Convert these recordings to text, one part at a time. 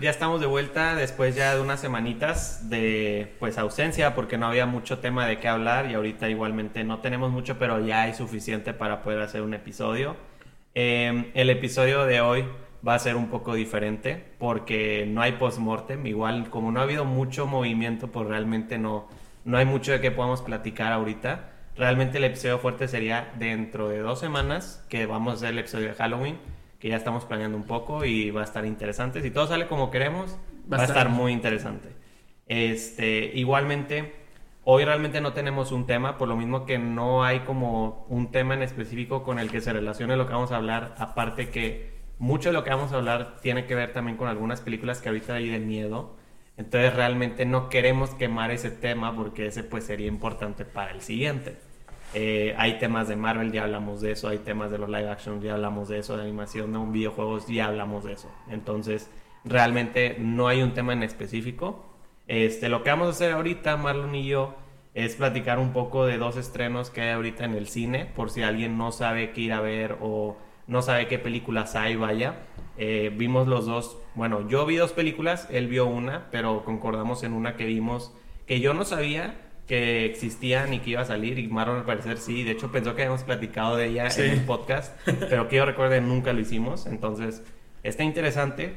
Ya estamos de vuelta después ya de unas semanitas de pues ausencia porque no había mucho tema de qué hablar y ahorita igualmente no tenemos mucho, pero ya hay suficiente para poder hacer un episodio. Eh, el episodio de hoy va a ser un poco diferente porque no hay post-mortem, igual como no ha habido mucho movimiento, pues realmente no, no hay mucho de qué podamos platicar ahorita. Realmente el episodio fuerte sería dentro de dos semanas que vamos a hacer el episodio de Halloween que ya estamos planeando un poco y va a estar interesante. Si todo sale como queremos, va, a estar muy interesante. Este, igualmente, hoy realmente no tenemos un tema, por lo mismo que no hay como un tema en específico con el que se relacione lo que vamos a hablar, aparte que mucho de lo que vamos a hablar tiene que ver también con algunas películas que ahorita hay de miedo. Entonces realmente no queremos quemar ese tema porque ese pues sería importante para el siguiente. Eh, hay temas de Marvel, ya hablamos de eso. Hay temas de los live action, ya hablamos de eso. De animación, de videojuegos, ya hablamos de eso. Entonces, realmente no hay un tema en específico. Este, lo que vamos a hacer ahorita, Marlon y yo, es platicar un poco de dos estrenos que hay ahorita en el cine, por si alguien no sabe qué ir a ver o no sabe qué películas hay, vaya. Eh, vimos los dos, bueno, yo vi dos películas, él vio una, pero concordamos en una que vimos que yo no sabía que existían y que iba a salir y Marlon al parecer sí, de hecho pensó que habíamos platicado de ella en el podcast, pero que yo recuerde nunca lo hicimos, entonces está interesante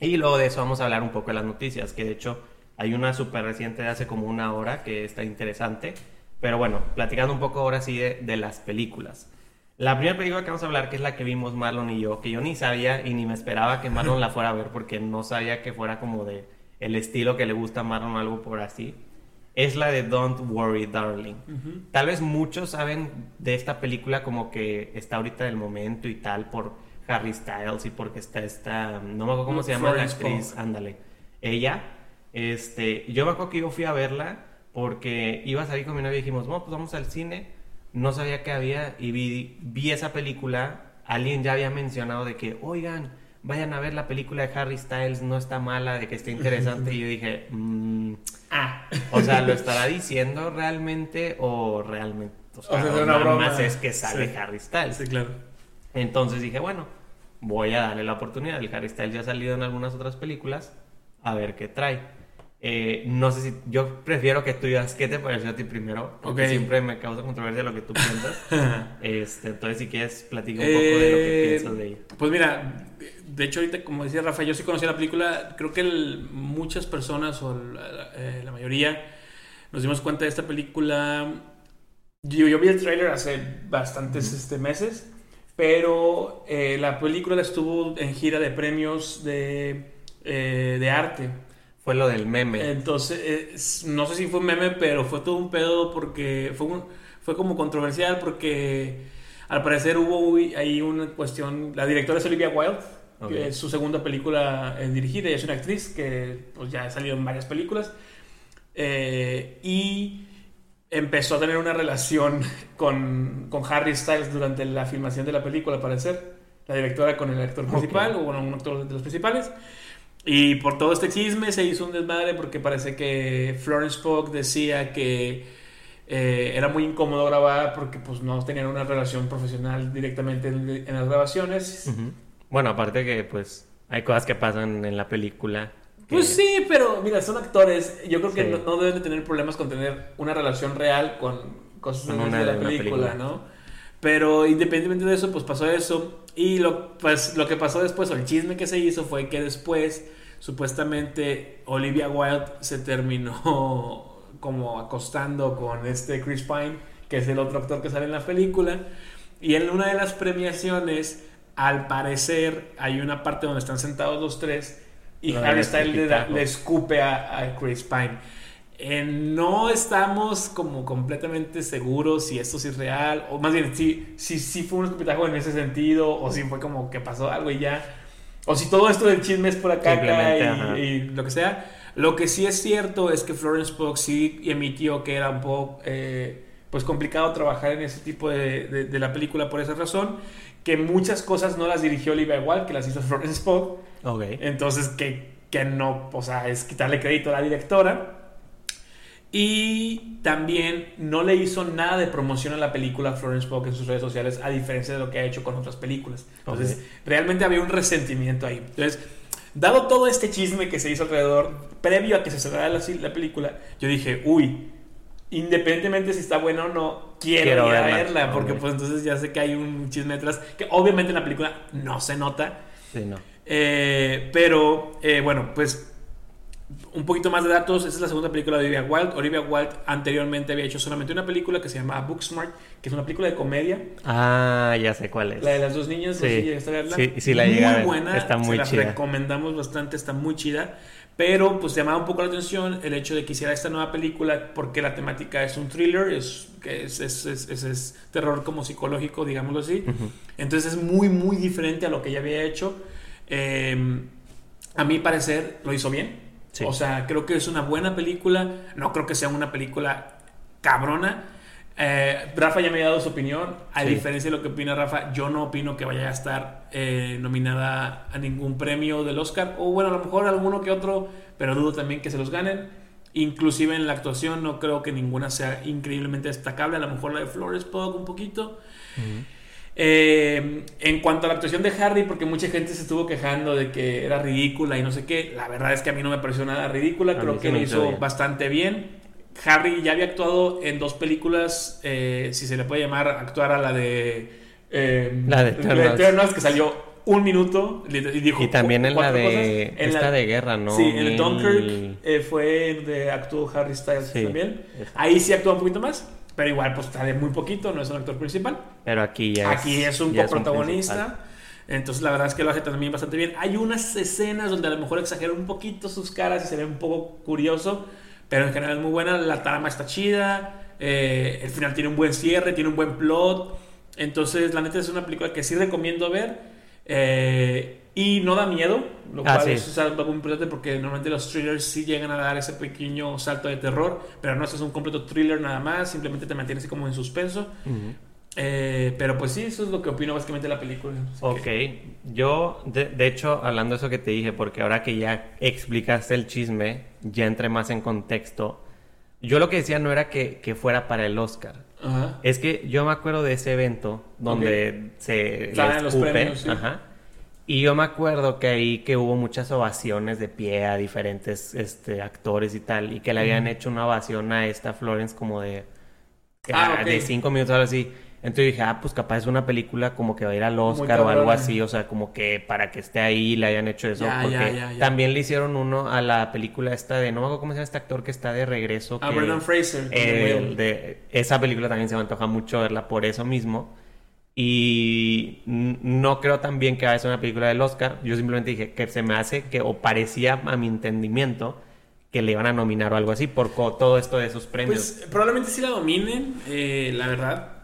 y luego de eso vamos a hablar un poco de las noticias, que de hecho hay una súper reciente de hace como una hora que está interesante, pero bueno, platicando un poco ahora sí de, de las películas. La primera película que vamos a hablar, que es la que vimos Marlon y yo, que yo ni sabía y ni me esperaba que Marlon la fuera a ver porque no sabía que fuera como de el estilo que le gusta a Marlon algo por así es la de Don't Worry Darling. Tal vez muchos saben de esta película como que está ahorita del momento y tal por Harry Styles y porque está esta, no me acuerdo cómo se llama la actriz, ándale. Ella, este, yo me acuerdo que yo fui a verla porque iba a salir con mi novia y dijimos, bueno, pues vamos al cine. No sabía qué había y vi, vi esa película. Alguien ya había mencionado de que, oigan, vayan a ver la película de Harry Styles, no está mala, de que está interesante. y yo dije, mmm, ah, o sea, ¿lo estará diciendo realmente o realmente? O sea, una broma. más es que sale Harry Styles. Sí, claro. Entonces dije, bueno, voy a darle la oportunidad. El Harry Styles ya ha salido en algunas otras películas, a ver qué trae. Eh, no sé si yo prefiero que tú digas qué te pareció a ti primero, porque siempre me causa controversia lo que tú piensas. este, entonces, si quieres, platica un poco de lo que eh, piensas de ella. Pues mira, de hecho, ahorita, como decía Rafa, yo sí conocí la película. Creo que muchas personas, o eh, la, mayoría, nos dimos cuenta de esta película. Yo, yo vi el trailer hace bastantes este, meses, pero la película estuvo en gira de premios de, de arte. Fue lo del meme. Entonces, no sé si fue un meme, pero fue todo un pedo porque fue, fue como controversial porque al parecer hubo ahí una cuestión. La directora es Olivia Wilde, que es su segunda película en dirigida. Ella es una actriz que pues, ya ha salido en varias películas. Eh, y empezó a tener una relación con, con, Harry Styles durante la filmación de la película, al parecer. La directora con el actor principal, o bueno, un actor de los principales. Y por todo este chisme se hizo un desmadre porque parece que Florence Pugh decía que eh, era muy incómodo grabar porque pues no tenían una relación profesional directamente en, las grabaciones. Bueno, aparte que pues hay cosas que pasan en la película. Pues sí, pero mira, son actores. Yo creo que no, deben de tener problemas con tener una relación real con cosas de la película, película, ¿no? Pero independientemente de eso, pues pasó eso. Y lo, pues, lo que pasó después, o el chisme que se hizo, fue que después, supuestamente, Olivia Wilde se terminó como acostando con este Chris Pine, que es el otro actor que sale en la película. Y en una de las premiaciones, al parecer, hay una parte donde están sentados los tres y Harry Styles le, escupe a Chris Pine. Eh, no estamos como completamente seguros si esto sí es real, o más bien si, si, si fue un escupitajo en ese sentido, o si fue como que pasó algo y ya, o si todo esto del chisme es por acá, y, lo que sea. Lo que sí es cierto es que Florence Pugh sí emitió que era un poco eh, pues complicado trabajar en ese tipo de, de, la película por esa razón, que muchas cosas no las dirigió Olivia igual que las hizo Florence Pugh. Okay. Entonces, que, que no, o sea, es quitarle crédito a la directora. Y también no le hizo nada de promoción a la película Florence Pugh en sus redes sociales, a diferencia de lo que ha hecho con otras películas. Entonces, realmente había un resentimiento ahí. Entonces, dado todo este chisme que se hizo alrededor, previo a que se cerrara la, la película, yo dije, uy, independientemente si está buena o no, quiero, ir a verla, porque pues entonces ya sé que hay un chisme detrás, que obviamente en la película no se nota. Sí, no. Eh, pero, eh, bueno, pues un poquito más de datos. Esta es la segunda película de Olivia Wilde. Olivia Wilde anteriormente había hecho solamente una película que se llama Booksmart, que es una película de comedia. Ah, ya sé cuál es. La de las dos niñas. Sí, sí, sí, la muy buena. Está muy se la recomendamos bastante, está muy chida. Pero pues llamaba un poco la atención el hecho de que hiciera esta nueva película porque la temática es un thriller, es, es, es, es terror como psicológico, digámoslo así. Entonces es muy, muy diferente a lo que ella había hecho. Em, a mi parecer lo hizo bien. O sea, creo que es una buena película. No creo que sea una película cabrona. Eh, Rafa ya me ha dado su opinión. A diferencia de lo que opina Rafa, yo no opino que vaya a estar eh, nominada a ningún premio del Oscar. O bueno, a lo mejor alguno que otro, pero dudo también que se los ganen. Inclusive en la actuación no creo que ninguna sea increíblemente destacable. A lo mejor la de Flores Pug un poquito. Eh, en cuanto a la actuación de Harry, porque mucha gente se estuvo quejando de que era ridícula y no sé qué, la verdad es que a mí no me pareció nada ridícula, creo que lo hizo bastante bien. Harry ya había actuado en dos películas, eh, si se le puede llamar actuar a la de... Eh, la de Eternals. que salió un minuto y dijo y también en la de esta de guerra no sí en el Dunkirk fue de actuó Harry Styles también ahí sí actuó un poquito más pero igual, pues sale muy poquito, no es un actor principal. Pero aquí ya es, Aquí es un protagonista entonces la verdad es que lo hace también bastante bien. Hay unas escenas donde a lo mejor exagera un poquito sus caras y se ve un poco curioso. Pero en general es muy buena. La trama está chida. Eh, el final tiene un buen cierre, tiene un buen plot. Entonces la neta es una película que sí recomiendo ver. Eh, y no da miedo, lo ah, cual es algo muy importante porque normalmente los thrillers sí llegan a dar ese pequeño salto de terror, pero no es un completo thriller nada más, simplemente te mantiene así como en suspenso. Eh, pero pues sí, eso es lo que opino básicamente de la película. Ok, yo de, de, hecho, hablando de eso que te dije, porque ahora que ya explicaste el chisme, ya entré más en contexto. Yo lo que decía no era que, que fuera para el Oscar. Es que yo me acuerdo de ese evento donde se... los premios, Ajá. Y yo me acuerdo que ahí que hubo muchas ovaciones de pie a diferentes este, actores y tal, y que le habían hecho una ovación a esta Florence como de, ah, de cinco minutos, algo así. Entonces dije, ah, pues capaz es una película como que va a ir al Oscar o algo así, o sea, como que para que esté ahí le hayan hecho eso. porque también le hicieron uno a la película esta de, no me acuerdo cómo se llama este actor que está de regreso. A Brendan Fraser. de, esa película también se me antoja mucho verla por eso mismo. Y no creo también que vaya a ser una película del Oscar. Yo simplemente dije que se me hace que, o parecía a mi entendimiento, que le iban a nominar o algo así por todo esto de esos premios. Pues probablemente sí la dominen, eh, la verdad.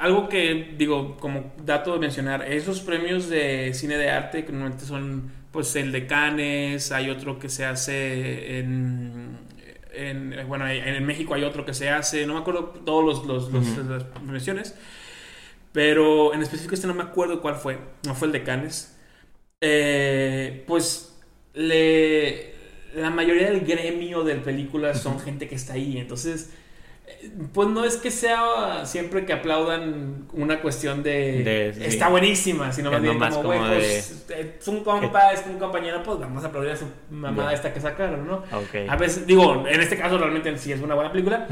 Algo que digo, como dato de mencionar, esos premios de cine de arte que normalmente son pues el de Cannes, hay otro que se hace en, bueno, en México hay otro que se hace, no me acuerdo todos los, las menciones pero en específico este no me acuerdo cuál fue. No fue el de Cannes. Eh, pues le, la mayoría del gremio de películas son gente que está ahí. Entonces, pues no es que sea siempre que aplaudan una cuestión de, está buenísima, sino más bien como, como pues, es un compa, es un compañero, pues vamos a aplaudir a su mamá esta que sacaron, ¿no? A veces, digo, en este caso realmente sí es una buena película,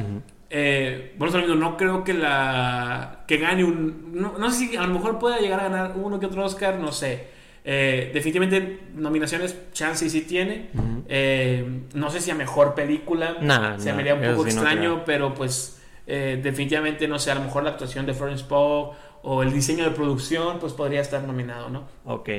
eh, bueno, no creo que la que gane un. No, sé si a lo mejor pueda llegar a ganar uno que otro Oscar, no sé. Eh, definitivamente nominaciones, chance sí tiene. Eh, no sé si a mejor película. se me haría un poco extraño, pero pues eh, definitivamente no sé, a lo mejor la actuación de Florence Pugh o el diseño de producción, pues podría estar nominado, ¿no? Ok.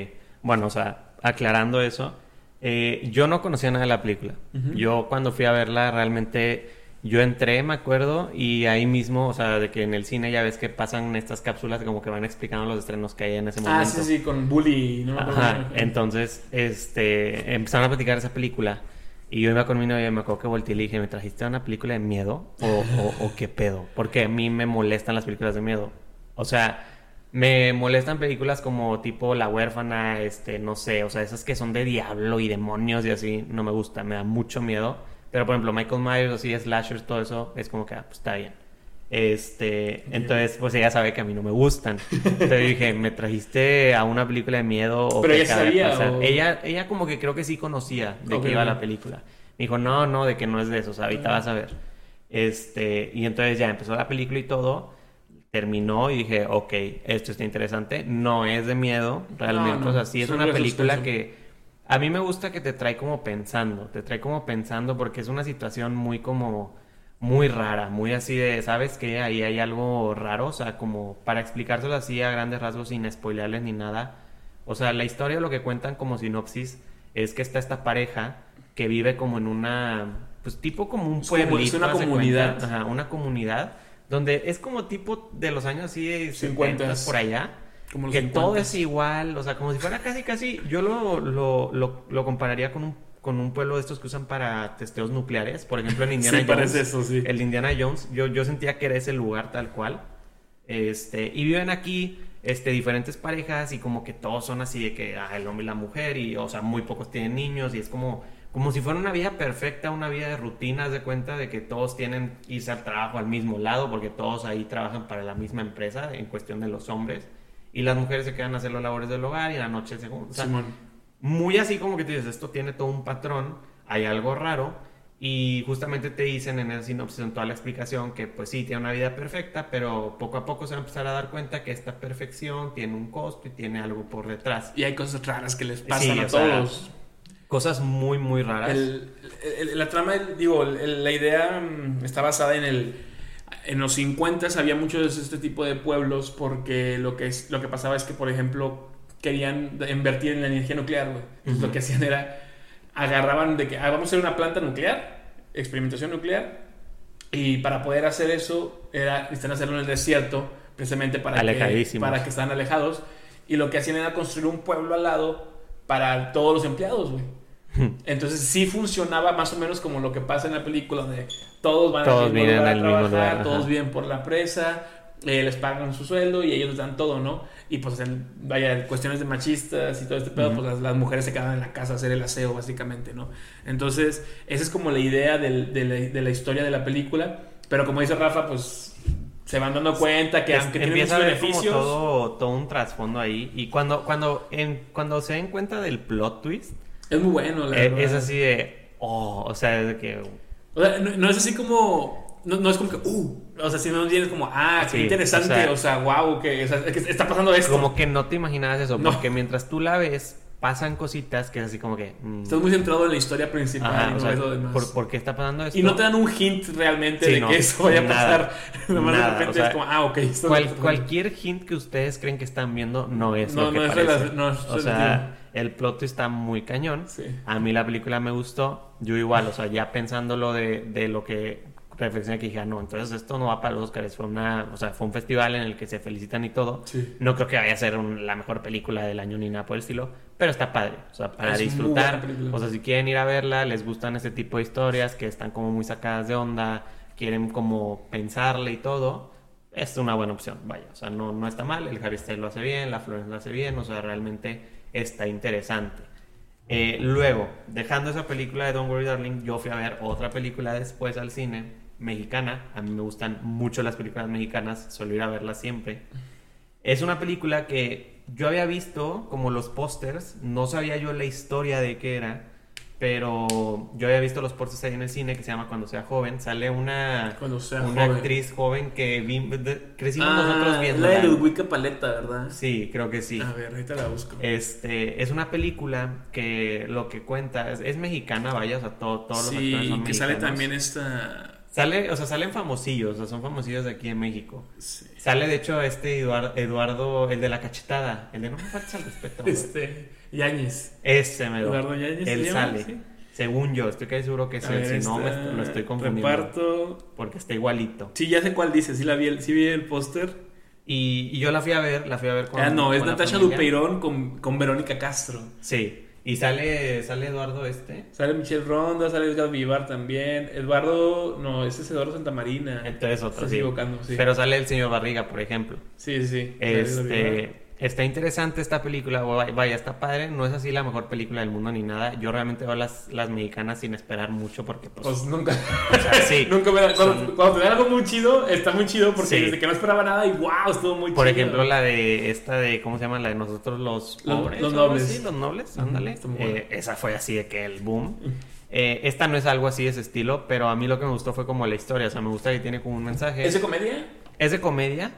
Bueno, o sea, aclarando eso, yo no conocía nada de la película. Yo cuando fui a verla realmente yo entré, me acuerdo, y ahí mismo, o sea, de que en el cine ya ves que pasan estas cápsulas como que van explicando los estrenos que hay en ese momento. Ah, sí, sí, con Bully, ¿no? Ajá, entonces, este, empezaron a platicar esa película. Y yo iba con mi novia y me acuerdo que volteé y le dije, ¿me trajiste una película de miedo? ¿O, o, qué pedo? Porque a mí me molestan las películas de miedo. O sea, me molestan películas como tipo La huérfana, este, no sé, o sea, esas que son de diablo y demonios y así, no me gusta, me da mucho miedo. Pero por ejemplo, Michael Myers, así, slashers, todo eso, es como que, ah, pues está bien. Este, entonces, pues ella sabe que a mí no me gustan. Entonces dije, ¿me trajiste a una película de miedo o Pero ella sabía. Ella, ella como que creo que sí conocía de qué iba la película. Me dijo, no, no, de que no es de eso, o sea, ahorita vas a ver. Este, y entonces ya empezó la película y todo. Terminó y dije, ok, esto está interesante. No es de miedo, realmente. O sea, sí es una película que a mí me gusta que te trae como pensando. Te trae como pensando porque es una situación muy como muy rara, muy así de, ¿sabes que Ahí hay algo raro, o sea, como para explicárselo así a grandes rasgos sin spoilearles ni nada. O sea, la historia lo que cuentan como sinopsis es que está esta pareja que vive como en una, pues tipo como un pueblito. Es una comunidad. Ajá, una comunidad donde es como tipo de los años así 50 por allá. Como que todo es igual, o sea, como si fuera casi, casi, yo lo, lo, lo, lo compararía con un con un pueblo de estos que usan para testeos nucleares. Por ejemplo, en Indiana sí, Jones. eso, sí. El Indiana Jones, yo, yo sentía que era ese lugar tal cual. Este, y viven aquí este, diferentes parejas y como que todos son así de que ah, el hombre y la mujer y, o sea, muy pocos tienen niños y es como, como si fuera una vida perfecta, una vida de rutinas de cuenta de que todos tienen irse al trabajo al mismo lado porque todos ahí trabajan para la misma empresa en cuestión de los hombres y las mujeres se quedan a hacer los labores del hogar y la noche se... O muy así como que tú dices, esto tiene todo un patrón, hay algo raro, y justamente te dicen en el sinopsis, en toda la explicación, que pues sí, tiene una vida perfecta, pero poco a poco se va a empezar a dar cuenta que esta perfección tiene un costo y tiene algo por detrás. Y hay cosas raras que les pasan a todos. cosas muy, muy raras. la trama, digo, la idea mm, está basada en el... En los 50 había muchos de este tipo de pueblos porque lo que, es, lo que pasaba es que, por ejemplo, querían invertir en la energía nuclear, güey. Lo que hacían era, agarraban de que, ah, vamos a hacer una planta nuclear, experimentación nuclear, y para poder hacer eso, era, necesitan hacerlo en el desierto, precisamente para que, para que están alejados, y lo que hacían era construir un pueblo al lado para todos los empleados, güey. Entonces sí funcionaba más o menos como lo que pasa en la película, de todos van todos a, a trabajar, todos vienen por la presa, eh, les pagan su sueldo y ellos les dan todo, ¿no? Y pues, vaya, cuestiones de machistas y todo este pedo, pues las, mujeres se quedan en la casa a hacer el aseo, básicamente, ¿no? Entonces, esa es como la idea de, la, historia de la película. Pero como dice Rafa, pues se van dando cuenta que aunque tiene muchos beneficios. todo, todo un trasfondo ahí. Y cuando, cuando, en, cuando se den cuenta del plot twist. Es muy bueno, la eh, Es así de. Oh, o sea, es de que. O sea, no es así como no, es como que, uh, o sea, si no tienes como, ah, qué interesante, o sea, wow, que, está pasando esto. Como que no te imaginabas eso, porque mientras tú la ves, pasan cositas que es así como que. Mm. Estás muy centrado en la historia principal y no es lo demás. Por, qué está pasando esto? Y no te dan un hint realmente de que eso vaya a pasar. Nomás de repente es como, ah, ok. cualquier hint que ustedes creen que están viendo no es lo que no parece. Es no es o sea, el plot está muy cañón. A mí la película me gustó. Yo igual, o sea, ya pensándolo de, de lo que reflexioné que dije, ah, no, entonces esto no va para los Oscars, fue una, o sea, fue un festival en el que se felicitan y todo. No creo que vaya a ser la mejor película del año ni nada por el estilo, pero está padre, o sea, para disfrutar, o sea, si quieren ir a verla, les gustan este tipo de historias que están como muy sacadas de onda, quieren como pensarle y todo, es una buena opción, vaya, o sea, no, no está mal, el Harry Styles lo hace bien, la Florence lo hace bien, o sea, realmente está interesante. Eh, luego, dejando esa película de Don't Worry Darling, yo fui a ver otra película después al cine mexicana. A mí me gustan mucho las películas mexicanas, suelo ir a verlas siempre. Es una película que yo había visto como los pósters, no sabía yo la historia de qué era, pero yo había visto los pósters ahí en el cine que se llama Cuando sea joven. Sale una, una actriz joven que crecimos ah, nosotros viendo. La de Ludwika Paleta, ¿verdad? Sí, creo que sí. A ver, ahorita la busco. Este, es una película que lo que cuenta es, mexicana, vaya, o sea, todo, todos los actores son que sale también esta Sale, o sea, salen famosillos, o sea, son famosillos de aquí en México. Sale, de hecho, este Eduardo, el de la cachetada, el de no me falta el respeto. Este, Yáñez. Ese me Eduardo Yáñez. Él sale. Según yo, estoy casi seguro que es él, si no me lo estoy confundiendo. Reparto. Porque está igualito. Sí, ya sé cuál dice, sí la vi, sí vi el póster. Y, y, yo la fui a ver, la fui a ver con Ah, no, es Natasha Dupeirón con, con Verónica Castro. Sí. Y sale, sale Eduardo este. Sale Michelle Ronda, sale Edgar Vivar también. Eduardo, no, ese es Eduardo Santamarina. Entonces otro, sí. equivocando, sí. Pero sale el señor Barriga, por ejemplo. Sí, sí, Este, está interesante esta película, vaya, está padre, no es así la mejor película del mundo ni nada. Yo realmente veo las, las mexicanas sin esperar mucho porque pues... pues nunca... O sea, sí. nunca me cuando, cuando, te da algo muy chido, está muy chido porque desde que no esperaba nada y wow, estuvo muy Por ejemplo, la de esta de, ¿cómo se llama? La de nosotros los pobres. Los, nobles. Sí, los nobles, ándale. Eh, esa fue así de que el boom. Eh, esta no es algo así de ese estilo, pero a mí lo que me gustó fue como la historia. O sea, me gusta que tiene como un mensaje. ¿Es de comedia? Es de comedia.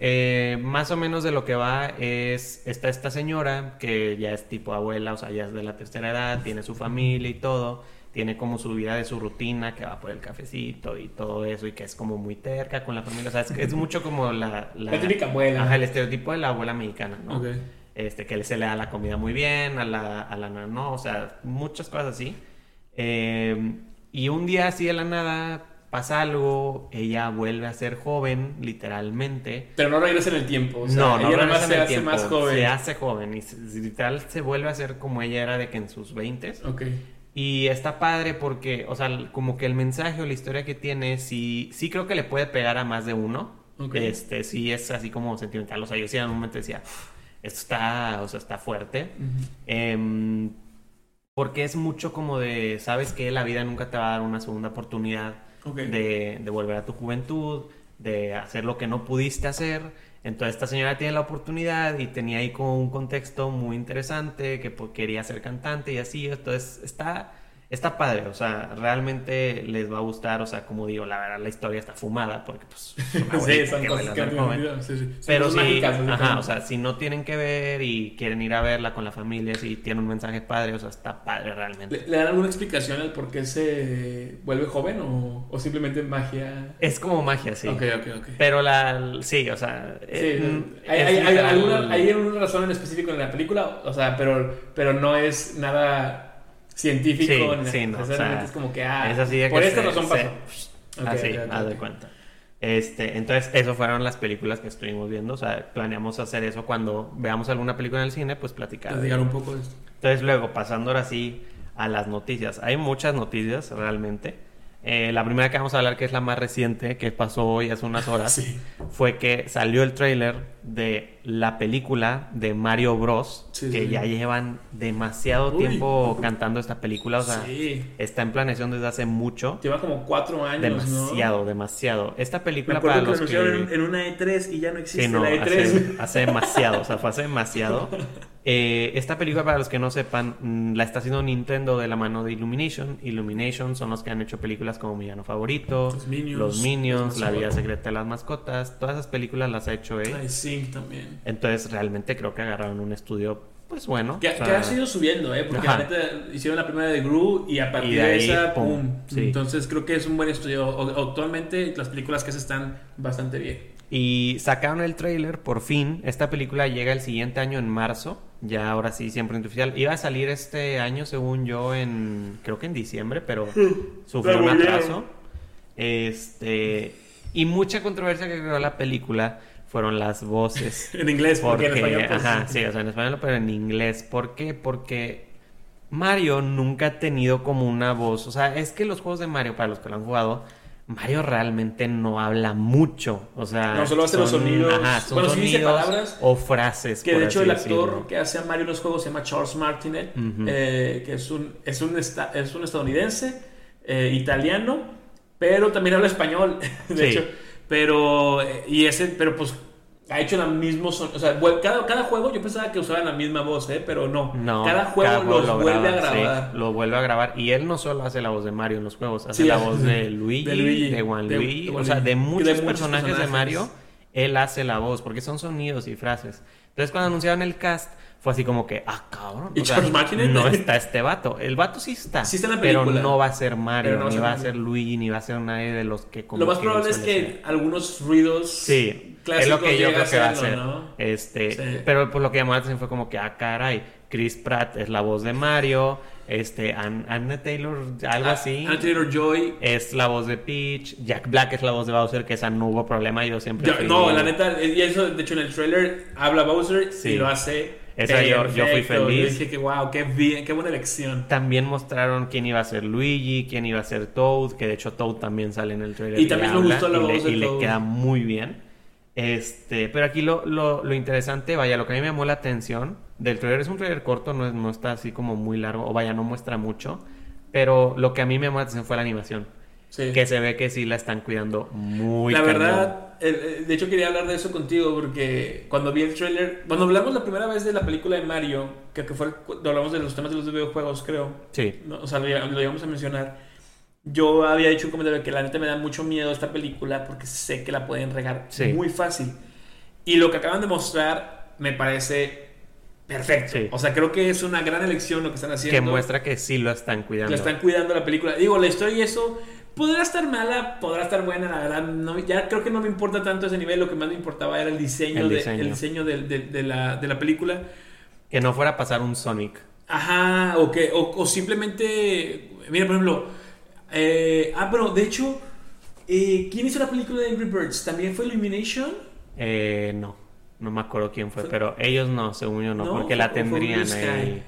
Eh, más o menos de lo que va es. Está esta señora que ya es tipo abuela, o sea, ya es de la tercera edad, tiene su familia y todo. Tiene como su vida de su rutina, que va por el cafecito y todo eso, y que es como muy terca con la familia. O sea, es, mucho como la. La, típica abuela. Ajá, el estereotipo de la abuela mexicana, ¿no? Este, que se le da la comida muy bien, a la, a la no, o sea, muchas cosas así. Eh, y un día así de la nada pasa algo, ella vuelve a ser joven, literalmente. Pero no regresa en el tiempo. O sea, no, no ella se hace más joven. Se hace joven y literal se vuelve a ser como ella era de que en sus 20 Ok. Y está padre porque, o sea, como que el mensaje o la historia que tiene, sí, sí creo que le puede pegar a más de uno. Este, sí es así como sentimental. O sea, yo sí en un momento decía, esto está, o sea, está fuerte. Em, porque es mucho como de, sabes que la vida nunca te va a dar una segunda oportunidad de, volver a tu juventud, de hacer lo que no pudiste hacer. Entonces esta señora tiene la oportunidad y tenía ahí como un contexto muy interesante, que quería ser cantante y así. Entonces está está padre, o sea, realmente les va a gustar, o sea, como digo, la verdad la historia está fumada porque pues sí, son cosas que joven. Sí, sí. Pero sí, ajá, o sea, si no tienen que ver y quieren ir a verla con la familia, si tiene un mensaje padre, o sea, está padre realmente. ¿Le, dan alguna explicación al por qué se vuelve joven o, o, simplemente magia? Es como magia, sí. Ok, ok, ok. Pero la, sí, o sea... Eh, ¿Hay, hay, hay, alguna, ¿Hay alguna razón en específico en la película? O sea, pero, pero no es nada científico. Sí, sí, no, o sea, es como que, ah, es así de por esta razón pasó. así, haz de cuenta. Este, entonces, eso fueron las películas que estuvimos viendo. O sea, planeamos hacer eso cuando veamos alguna película en el cine, pues platicar. Platicar un poco de esto. Entonces, luego, pasando ahora sí a las noticias. Hay muchas noticias realmente. Eh, la primera que vamos a hablar, que es la más reciente, que pasó hoy hace unas horas, fue que salió el tráiler de la película de Mario Bros. que ya llevan demasiado tiempo cantando esta película. O sea, está en planeación desde hace mucho. Lleva como cuatro años. Demasiado, demasiado. Esta película para los que. En, una E3 y ya no existe la E3. Hace, demasiado, o sea, fue hace demasiado. Eh, esta película, para los que no sepan, mm, la está haciendo Nintendo de la mano de Illumination. Illumination son los que han hecho películas como Mi Favorito, Los Minions, La Vida Secreta de las Mascotas. Todas esas películas las ha hecho él. I también. Entonces, realmente creo que agarraron un estudio, pues bueno. Que, ha sido subiendo, ¿eh? Porque hicieron la primera de Gru y a partir de, esa, pum. Entonces, creo que es un buen estudio. Actualmente, las películas que se están bastante bien. Y sacaron el trailer, por fin. Esta película llega el siguiente año en marzo. Ya ahora sí, siempre oficial. Iba a salir este año, según yo, en. Creo que en diciembre, pero sufrió un atraso. Este. Y mucha controversia que creó la película fueron las voces. en inglés, porque, en español. Pues, ajá, sí, o sea, en español, pero en inglés. ¿Por qué? Porque Mario nunca ha tenido como una voz. O sea, es que los juegos de Mario, para los que lo han jugado Mario realmente no habla mucho, o sea... No, solo hace los sonidos, ajá, son sonidos palabras, o frases. Que de hecho el actor que hace a Mario en los juegos se llama Charles Martinet, eh, que es un, es un, es un estadounidense, eh, italiano, pero también habla español, de hecho. Pero, eh, y ese, pero pues ha hecho la misma. O sea, cada, cada, juego yo pensaba que usaban la misma voz, ¿eh? pero no. no cada juego los lo vuelve a grabar. lo vuelve a grabar. Y él no solo hace la voz de Mario en los juegos, hace la voz de Luigi, de, Juan Luigi. o sea, de muchos, personajes, de Mario, él hace la voz, porque son sonidos y frases. Entonces, cuando anunciaron el cast, fue así como que, ah, cabrón. ¿Y No está este vato. El vato sí está. Sí está en la película. Pero no va a ser Mario, ni va a ser Luigi, ni va a ser nadie de los que. Lo más probable es que algunos ruidos. Sí es lo que yo creo que va a hacer. Este, Pero por lo que llamó la atención fue como que, ah, caray, Chris Pratt es la voz de Mario, este, Anna Taylor, algo ah, así. Anna Taylor Joy. Es la voz de Peach, Jack Black es la voz de Bowser, que esa no hubo problema, yo siempre... no, la neta, y eso, de hecho en el trailer habla Bowser y lo hace... Esa yo, yo, fui feliz. dije que wow, qué bien, qué buena elección. También mostraron quién iba a ser Luigi, quién iba a ser Toad, que de hecho Toad también sale en el trailer. Y también me gustó la voz y le queda muy bien. Este, pero aquí lo, lo, lo, interesante, vaya, lo que a mí me llamó la atención del trailer es un trailer corto, no, no está así como muy largo, o vaya, no muestra mucho, pero lo que a mí me llamó la atención fue la animación. Que se ve que sí la están cuidando muy La verdad, de hecho quería hablar de eso contigo porque cuando vi el trailer, cuando hablamos la primera vez de la película de Mario, que, fue hablamos de los temas de los videojuegos, creo. Sí. o sea, lo, íbamos a mencionar. Yo había dicho un comentario que la neta me da mucho miedo esta película porque sé que la pueden regar muy fácil. Y lo que acaban de mostrar me parece perfecto. O sea, creo que es una gran elección lo que están haciendo. Que muestra que sí lo están cuidando. Lo están cuidando la película. Digo, la historia y eso podrá estar mala, podrá estar buena, la verdad. No, ya creo que no me importa tanto ese nivel. Lo que más me importaba era el diseño, De, el diseño de, la, de la película. Que no fuera a pasar un Sonic. Ajá, o, que, o, simplemente. Mira, por ejemplo. Eh, ah, pero de hecho. Eh, ¿Quién hizo la película de Angry Birds? ¿También fue Illumination? Eh, no. No me acuerdo quién fue, pero ellos no, según yo no, porque la tendrían ahí.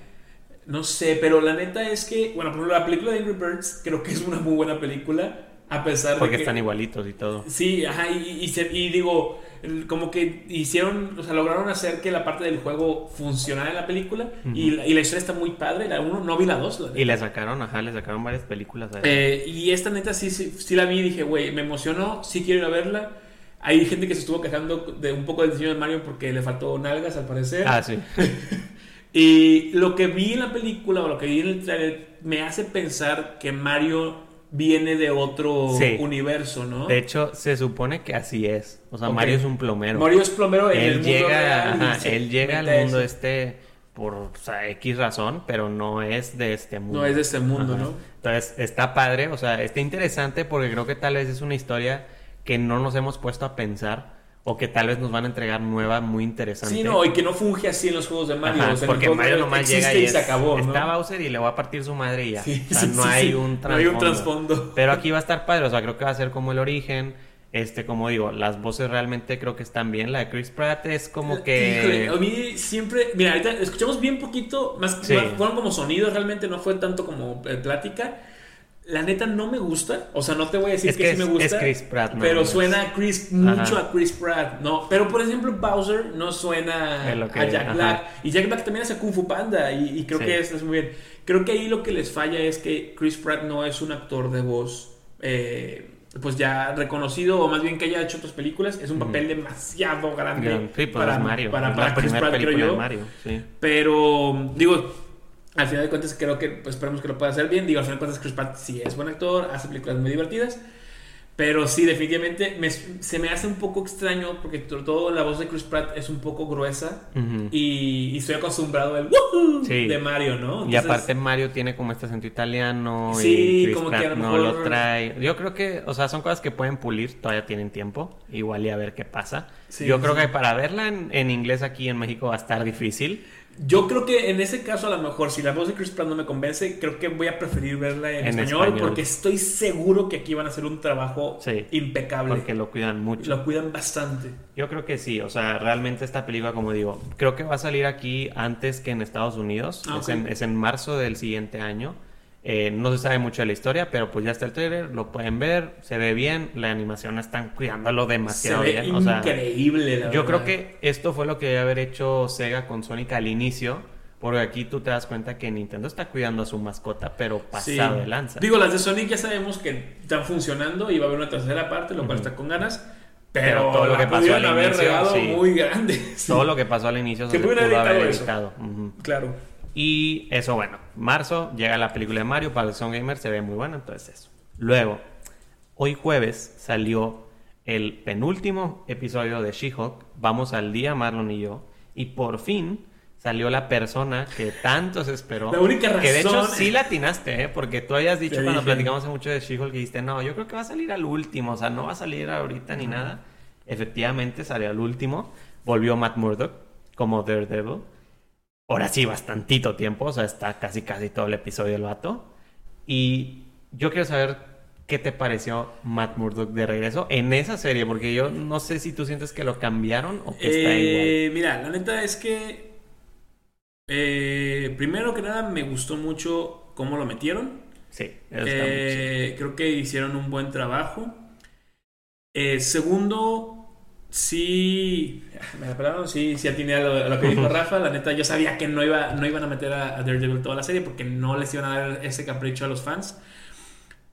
No sé, pero la neta es que, bueno, por ejemplo, la película de Angry Birds creo que es una muy buena película, a pesar de Porque están igualitos y todo. Sí, ajá, y, y, digo, como que hicieron, o sea, lograron hacer que la parte del juego funcionara en la película y, la, historia está muy padre, la uno no vi la dos. y le sacaron, ajá, le sacaron varias películas. Eh, y esta neta sí, sí, sí la vi y dije, güey, me emocionó, sí quiero ir a verla. Hay gente que se estuvo quejando de un poco del diseño de Mario porque le faltó nalgas al parecer. Ah, sí. Y lo que vi en la película o lo que vi en el trailer me hace pensar que Mario viene de otro universo, ¿no? De hecho, se supone que así es. O sea, Mario es un plomero. Mario es plomero en él el llega, mundo Él llega al mundo este por o sea, X razón, pero no es de este mundo. No es de este mundo, ¿no? Entonces, está padre, o sea, está interesante porque creo que tal vez es una historia que no nos hemos puesto a pensar o que tal vez nos van a entregar nueva muy interesante. Sí, no, y que no funge así en los juegos de Mario. porque Mario nomás llega y, se acabó. ¿no? Está Bowser y le va a partir su madre y ya. o sea, no, hay un no hay un trasfondo. Pero aquí va a estar padre, o sea, creo que va a ser como el origen. Este, como digo, las voces realmente creo que están bien. La de Chris Pratt es como que. Híjole, a mí siempre. Mira, ahorita escuchamos bien poquito, más, sí. fueron como sonidos, realmente no fue tanto como eh, plática la neta no me gusta. O sea, no te voy a decir que, sí me gusta. Es Chris Pratt, no, Pero suena a Chris, mucho a Chris Pratt, ¿no? Pero por ejemplo, Bowser no suena a Jack Black. Y Jack Black también hace Kung Fu Panda. Y, creo que es muy bien. Creo que ahí lo que les falla es que Chris Pratt no es un actor de voz. Eh, pues ya reconocido, o más bien que haya hecho otras películas, es un papel demasiado grande pues para, Mario. para, para Chris Pratt, creo yo. Mario, Pero, digo, al final de cuentas creo que pues, esperemos que lo pueda hacer bien. Digo, al final de cuentas Chris Pratt sí es buen actor, hace películas muy divertidas. Pero sí, definitivamente se me hace un poco extraño porque todo la voz de Chris Pratt es un poco gruesa y, estoy acostumbrado al de Mario, ¿no? y aparte Mario tiene como este acento italiano y Chris como Pratt que no lo trae. Yo creo que, o sea, son cosas que pueden pulir, todavía tienen tiempo, igual y a ver qué pasa. Yo creo que para verla en, en inglés aquí en México va a estar difícil. Yo creo que en ese caso, a lo mejor, si la voz de Chris Pratt no me convence, creo que voy a preferir verla en, español, porque estoy seguro que aquí van a hacer un trabajo impecable. Porque lo cuidan mucho. Lo cuidan bastante. Yo creo que sí, o sea, realmente esta película, como digo, creo que va a salir aquí antes que en Estados Unidos. Ah, es, en, es en marzo del siguiente año. Eh, no se sabe mucho de la historia, pero pues ya está el trailer, lo pueden ver, se ve bien, la animación están cuidándolo demasiado se ve bien. Increíble, Yo creo que esto fue lo que debe haber hecho Sega con Sonic al inicio. Porque aquí tú te das cuenta que Nintendo está cuidando a su mascota, pero pasado de lanza. Digo, las de Sonic ya sabemos que están funcionando y va a haber una tercera parte, lo cual está con ganas. Pero, todo lo que pasó al inicio, muy grande. Todo lo que pasó al inicio se pudo haber evitado. Claro. Y eso, bueno, marzo llega la película de Mario para el Son Gamer, se ve muy buena, entonces eso. Luego, hoy jueves salió el penúltimo episodio de She-Hulk, vamos al día Marlon y yo, y por fin salió la persona que tanto se esperó. La única razón. Que de hecho sí la atinaste, ¿eh? porque tú habías dicho cuando platicamos mucho de She-Hulk que dijiste, no, yo creo que va a salir al último, o sea, no va a salir ahorita ni nada. Efectivamente salió al último, volvió Matt Murdock como Daredevil ahora sí, bastantito tiempo, o sea, está casi casi todo el episodio del vato. Y yo quiero saber qué te pareció Matt Murdock de regreso en esa serie, porque yo no sé si tú sientes que lo cambiaron o que está eh, igual. Mira, la neta es que eh, primero que nada me gustó mucho cómo lo metieron. Sí, eh, creo que hicieron un buen trabajo. segundo, sí, me la sí, sí atiné a lo, lo que dijo Rafa. La neta, yo sabía que no, iba, no iban a meter a, Daredevil toda la serie porque no les iban a dar ese capricho a los fans.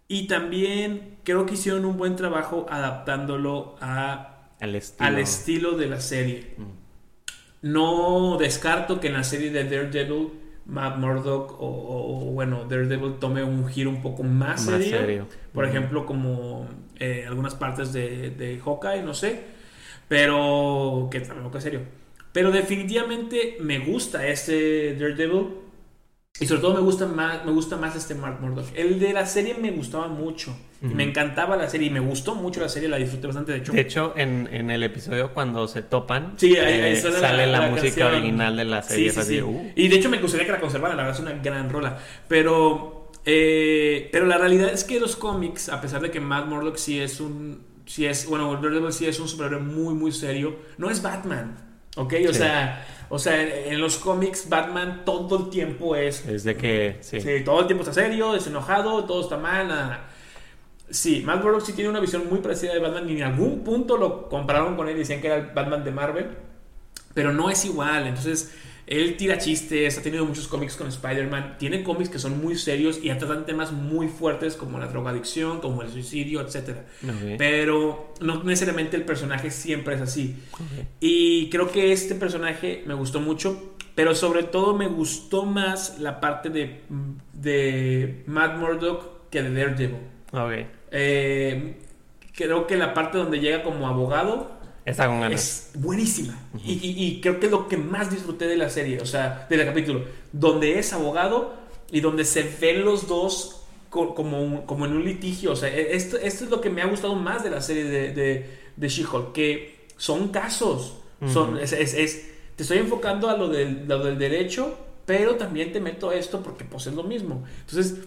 Y también creo que hicieron un buen trabajo adaptándolo a, al, estilo. al estilo de la serie. Mm. No descarto que en la serie de Daredevil Matt Murdock o, bueno, Daredevil tome un giro un poco más, serio. Por ejemplo, como eh, algunas partes de, de Hawkeye, no sé. Pero que también que serio. Pero definitivamente me gusta este Daredevil. Y sobre todo me gusta más, me gusta más este Mark Murdock. El de la serie me gustaba mucho. Me encantaba la serie y me gustó mucho la serie, la disfruté bastante de hecho. De hecho, en, en el episodio cuando se topan, sí, ahí, eh, sale, la, música original de la serie. Sí, uh. Y de hecho me gustaría que la conservaran, la verdad es una gran rola. Pero, eh, pero la realidad es que los cómics, a pesar de que Matt Murdock sí es un si es, bueno, Daredevil sí es un superhéroe muy, muy serio. No es Batman, ¿ok? O sea, o sea, en, los cómics Batman todo el tiempo es... Es de que, sí. todo el tiempo está serio, es enojado, todo está mal, nada. Sí, Matt Murdock sí tiene una visión muy parecida de Batman y en algún punto lo compararon con él y decían que era el Batman de Marvel, pero no es igual, entonces él tira chistes, ha tenido muchos cómics con Spider-Man, tiene cómics que son muy serios y tratan temas muy fuertes como la drogadicción, como el suicidio, etc. Pero no necesariamente el personaje siempre es así. Y creo que este personaje me gustó mucho, pero sobre todo me gustó más la parte de, de Matt Murdock que de Daredevil. Eh, creo que la parte donde llega como abogado Está con Es buenísima. y, creo que es lo que más disfruté de la serie, o sea, del capítulo. Donde es abogado y donde se ven los dos como, como en un litigio. O sea, e, esto, esto es lo que me ha gustado más de la serie de, de, She-Hulk, que son casos. son, es, es, te estoy enfocando a lo del, lo del derecho, pero también te meto esto porque pues es lo mismo. Entonces,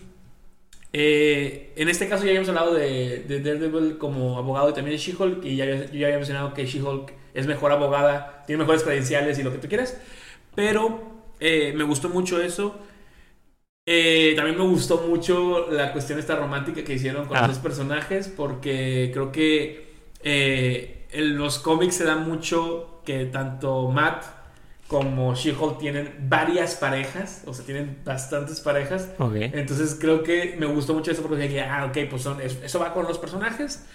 eh, en este caso ya habíamos hablado de, Daredevil como abogado y también de She-Hulk y ya, yo ya había mencionado que She-Hulk es mejor abogada, tiene mejores credenciales y lo que tú quieras, pero eh, me gustó mucho eso. Eh, también me gustó mucho la cuestión esta romántica que hicieron con ah. los personajes porque creo que en los cómics se da mucho que tanto Matt como She-Hulk tienen varias parejas, o sea, tienen bastantes parejas. Entonces creo que me gustó mucho eso porque dije, ah, ok, pues son, eso va con los personajes.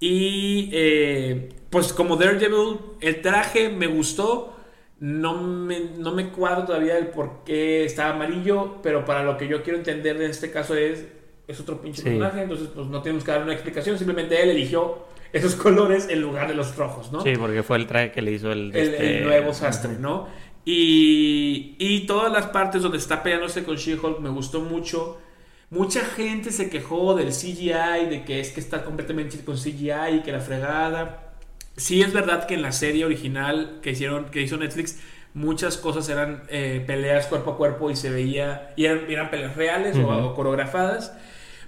Y eh, pues como Daredevil, el traje me gustó. No me, no me cuadro todavía el por qué está amarillo, pero para lo que yo quiero entender en este caso es, es otro pinche personaje, entonces pues no tenemos que dar una explicación, simplemente él eligió esos colores en lugar de los rojos, ¿no? Sí, porque fue el traje que le hizo el... El, este nuevo sastre, ¿no? Y, y todas las partes donde está peleándose con She-Hulk me gustó mucho. Mucha gente se quejó del CGI, de que es que está completamente con CGI y que la fregada. Sí es verdad que en la serie original que hicieron, que hizo Netflix, muchas cosas eran eh, peleas cuerpo a cuerpo y se veía, y eran, peleas reales o coreografadas.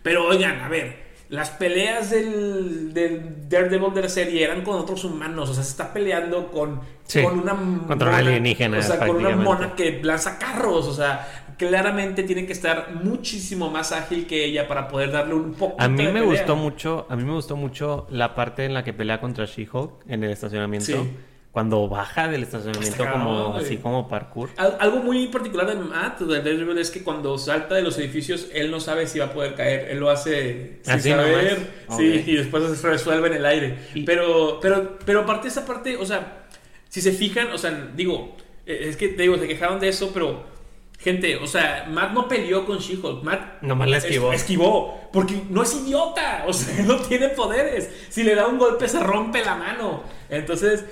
Pero oigan, a ver, las peleas del, del, Daredevil de la serie eran con otros humanos. O sea, se está peleando con, con una contra alienígena. O sea, con una mona que lanza carros. O sea, claramente tiene que estar muchísimo más ágil que ella para poder darle un poco A mí me gustó mucho, a mí me gustó mucho la parte en la que pelea contra She-Hulk en el estacionamiento. Sí cuando baja del estacionamiento como así como parkour. algo muy particular de Matt, de Daredevil, es que cuando salta de los edificios, él no sabe si va a poder caer. Él lo hace sin saber. Sí, y después se resuelve en el aire. Pero, pero, pero aparte esa parte, o sea, si se fijan, o sea, digo, eh, es que te digo, se quejaron de eso, pero... Gente, o sea, Matt no peleó con She-Hulk. Matt nomás la esquivó. esquivó. Porque no es idiota. O sea, no tiene poderes. Si le da un golpe, se rompe la mano. Entonces,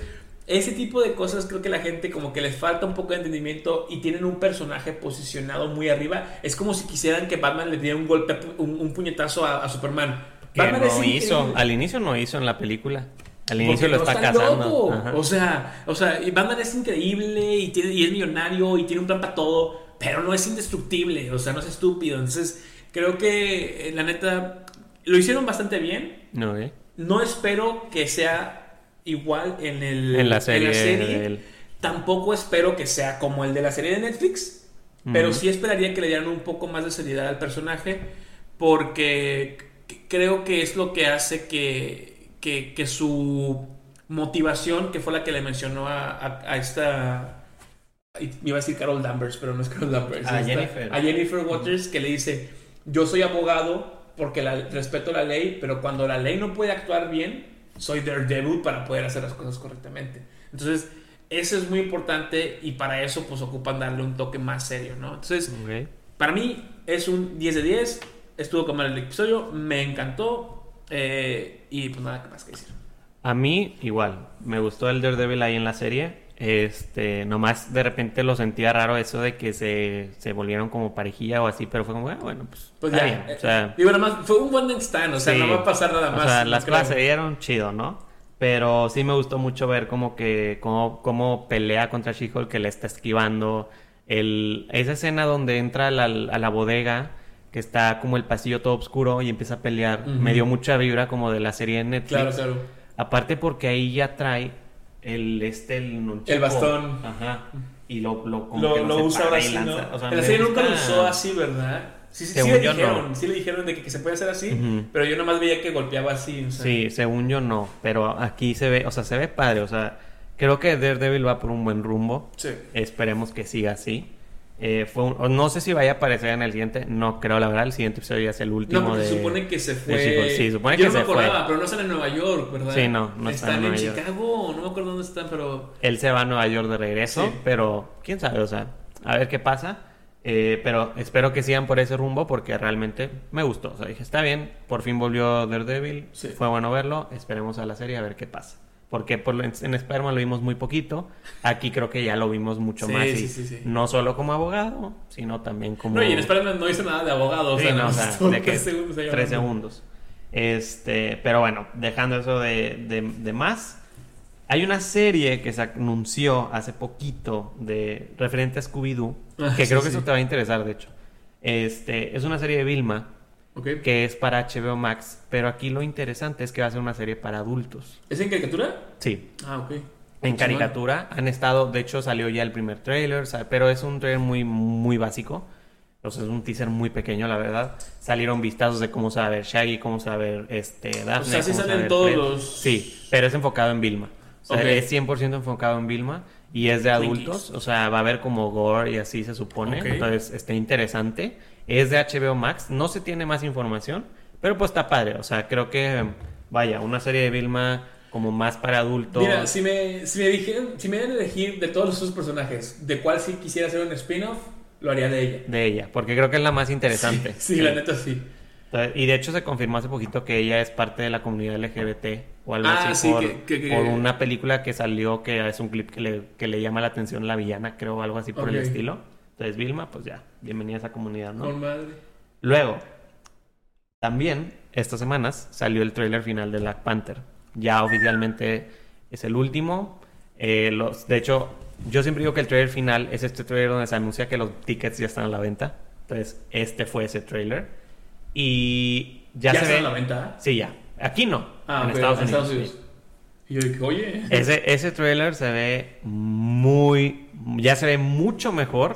ese tipo de cosas creo que la gente como que les falta un poco de entendimiento y tienen un personaje posicionado muy arriba. Es como si quisieran que Batman le diera un golpe, un, puñetazo a, Superman. Batman no hizo, al inicio no hizo en la película. Al inicio lo está, cazando. O sea, o sea, Batman es increíble y, tiene, y es millonario y tiene un plan para todo, pero no es indestructible, o sea, no es estúpido. Entonces, creo que eh, la neta lo hicieron bastante bien. No, ¿eh? No espero que sea igual en, el, la serie. Tampoco espero que sea como el de la serie de Netflix, pero sí esperaría que le dieran un poco más de seriedad al personaje, porque creo que es lo que hace que, que, su motivación que fue la que le mencionó a, a, esta. Me iba a decir Carol Danvers, pero no es Carol Danvers. A Jennifer. A Jennifer Waters, que le dice: Yo soy abogado porque la, respeto la ley, pero cuando la ley no puede actuar bien, soy Daredevil para poder hacer las cosas correctamente. Entonces, eso es muy importante y para eso, pues ocupan darle un toque más serio, ¿no? Entonces, para mí es un 10 de 10. Estuvo como el episodio, me encantó eh, y pues nada más que decir. A mí, igual, me gustó el Daredevil ahí en la serie. Este, nomás de repente lo sentía raro eso de que se, se volvieron como parejilla o así, pero fue como, ah, bueno, pues, pues ya, bien. O sea, digo, nada más, fue un one stand, o sea, no va a pasar nada más. O sea, las clases se dieron chido, ¿no? Pero sí me gustó mucho ver como que, cómo, cómo pelea contra She-Hulk, que le está esquivando. El, esa escena donde entra a la, a la bodega, que está como el pasillo todo oscuro y empieza a pelear, me dio mucha vibra como de la serie en Netflix. Claro, claro. Aparte porque ahí ya trae el este el, el bastón. Ajá. Y lo lo, como lo, que lo, usa así ¿no? o sea, la serie nunca lo usó así verdad sí, sí, sí le dijeron sí le dijeron de que, se puede hacer así pero yo nomás veía que golpeaba así o sea. sí según yo no pero aquí se ve o sea se ve padre o sea creo que Daredevil va por un buen rumbo. Sí. Esperemos que siga así eh, fue no sé si vaya a aparecer en el siguiente, no creo la verdad, el siguiente episodio ya es el último. No, de, se supone que se fue. Sí, supone Yo que no me acordaba, pero no están en Nueva York, ¿verdad? Sí, no, no están, están en, Chicago, no me acuerdo dónde están, pero. Él se va a Nueva York de regreso, pero quién sabe, o sea, a ver qué pasa. Eh, pero espero que sigan por ese rumbo porque realmente me gustó. O sea, dije, está bien, por fin volvió Daredevil, fue bueno verlo, esperemos a la serie a ver qué pasa porque por, en spider lo vimos muy poquito. Aquí creo que ya lo vimos mucho más. Y no solo como abogado, sino también como. No, y en spider no hizo nada de abogado. o sea, no, o sea, de que tres segundos. Tres segundos. Este, pero bueno, dejando eso de, de, más. Hay una serie que se anunció hace poquito de referente a Scooby-Doo, ah, que creo que eso te va a interesar, de hecho. Este, es una serie de Vilma que es para HBO Max. Pero aquí lo interesante es que va a ser una serie para adultos. ¿Es en caricatura? Sí. Ah, ok. En caricatura han estado, de hecho salió ya el primer trailer, pero es un trailer muy, muy básico. Entonces es un teaser muy pequeño, la verdad. Salieron vistazos de cómo se va a ver Shaggy, cómo se va a ver este, Daphne. O sea, sí salen todos los... Sí, pero es enfocado en Vilma. O sea, es 100% enfocado en Vilma y es de adultos. O sea, va a haber como gore y así se supone. Entonces está interesante. Es de HBO Max, no se tiene más información, pero pues está padre. O sea, creo que, vaya, una serie de Vilma como más para adultos. Mira, si me, si me dijeran, si me dieran elegir de todos sus personajes, de cuál sí quisiera hacer un spin-off, lo haría de ella. De ella, porque creo que es la más interesante. Sí, la neta sí. Y de hecho se confirmó hace poquito que ella es parte de la comunidad LGBT o algo ah, así por, por, una película que salió que es un clip que le, que le llama la atención la villana, creo, o algo así por el estilo. Entonces, Vilma, pues ya, bienvenida a esa comunidad, ¿no? Luego, también estas semanas salió el tráiler final de Black Panther. Ya oficialmente es el último. Eh, los, de hecho, yo siempre digo que el trailer final es este trailer donde se anuncia que los tickets ya están a la venta. Entonces, este fue ese trailer. Y ya, se ve. a la venta? Sí, ya. Aquí no. Ah, en, Estados Unidos. Y yo dije, oye. Ese, ese trailer se ve muy. Ya se ve mucho mejor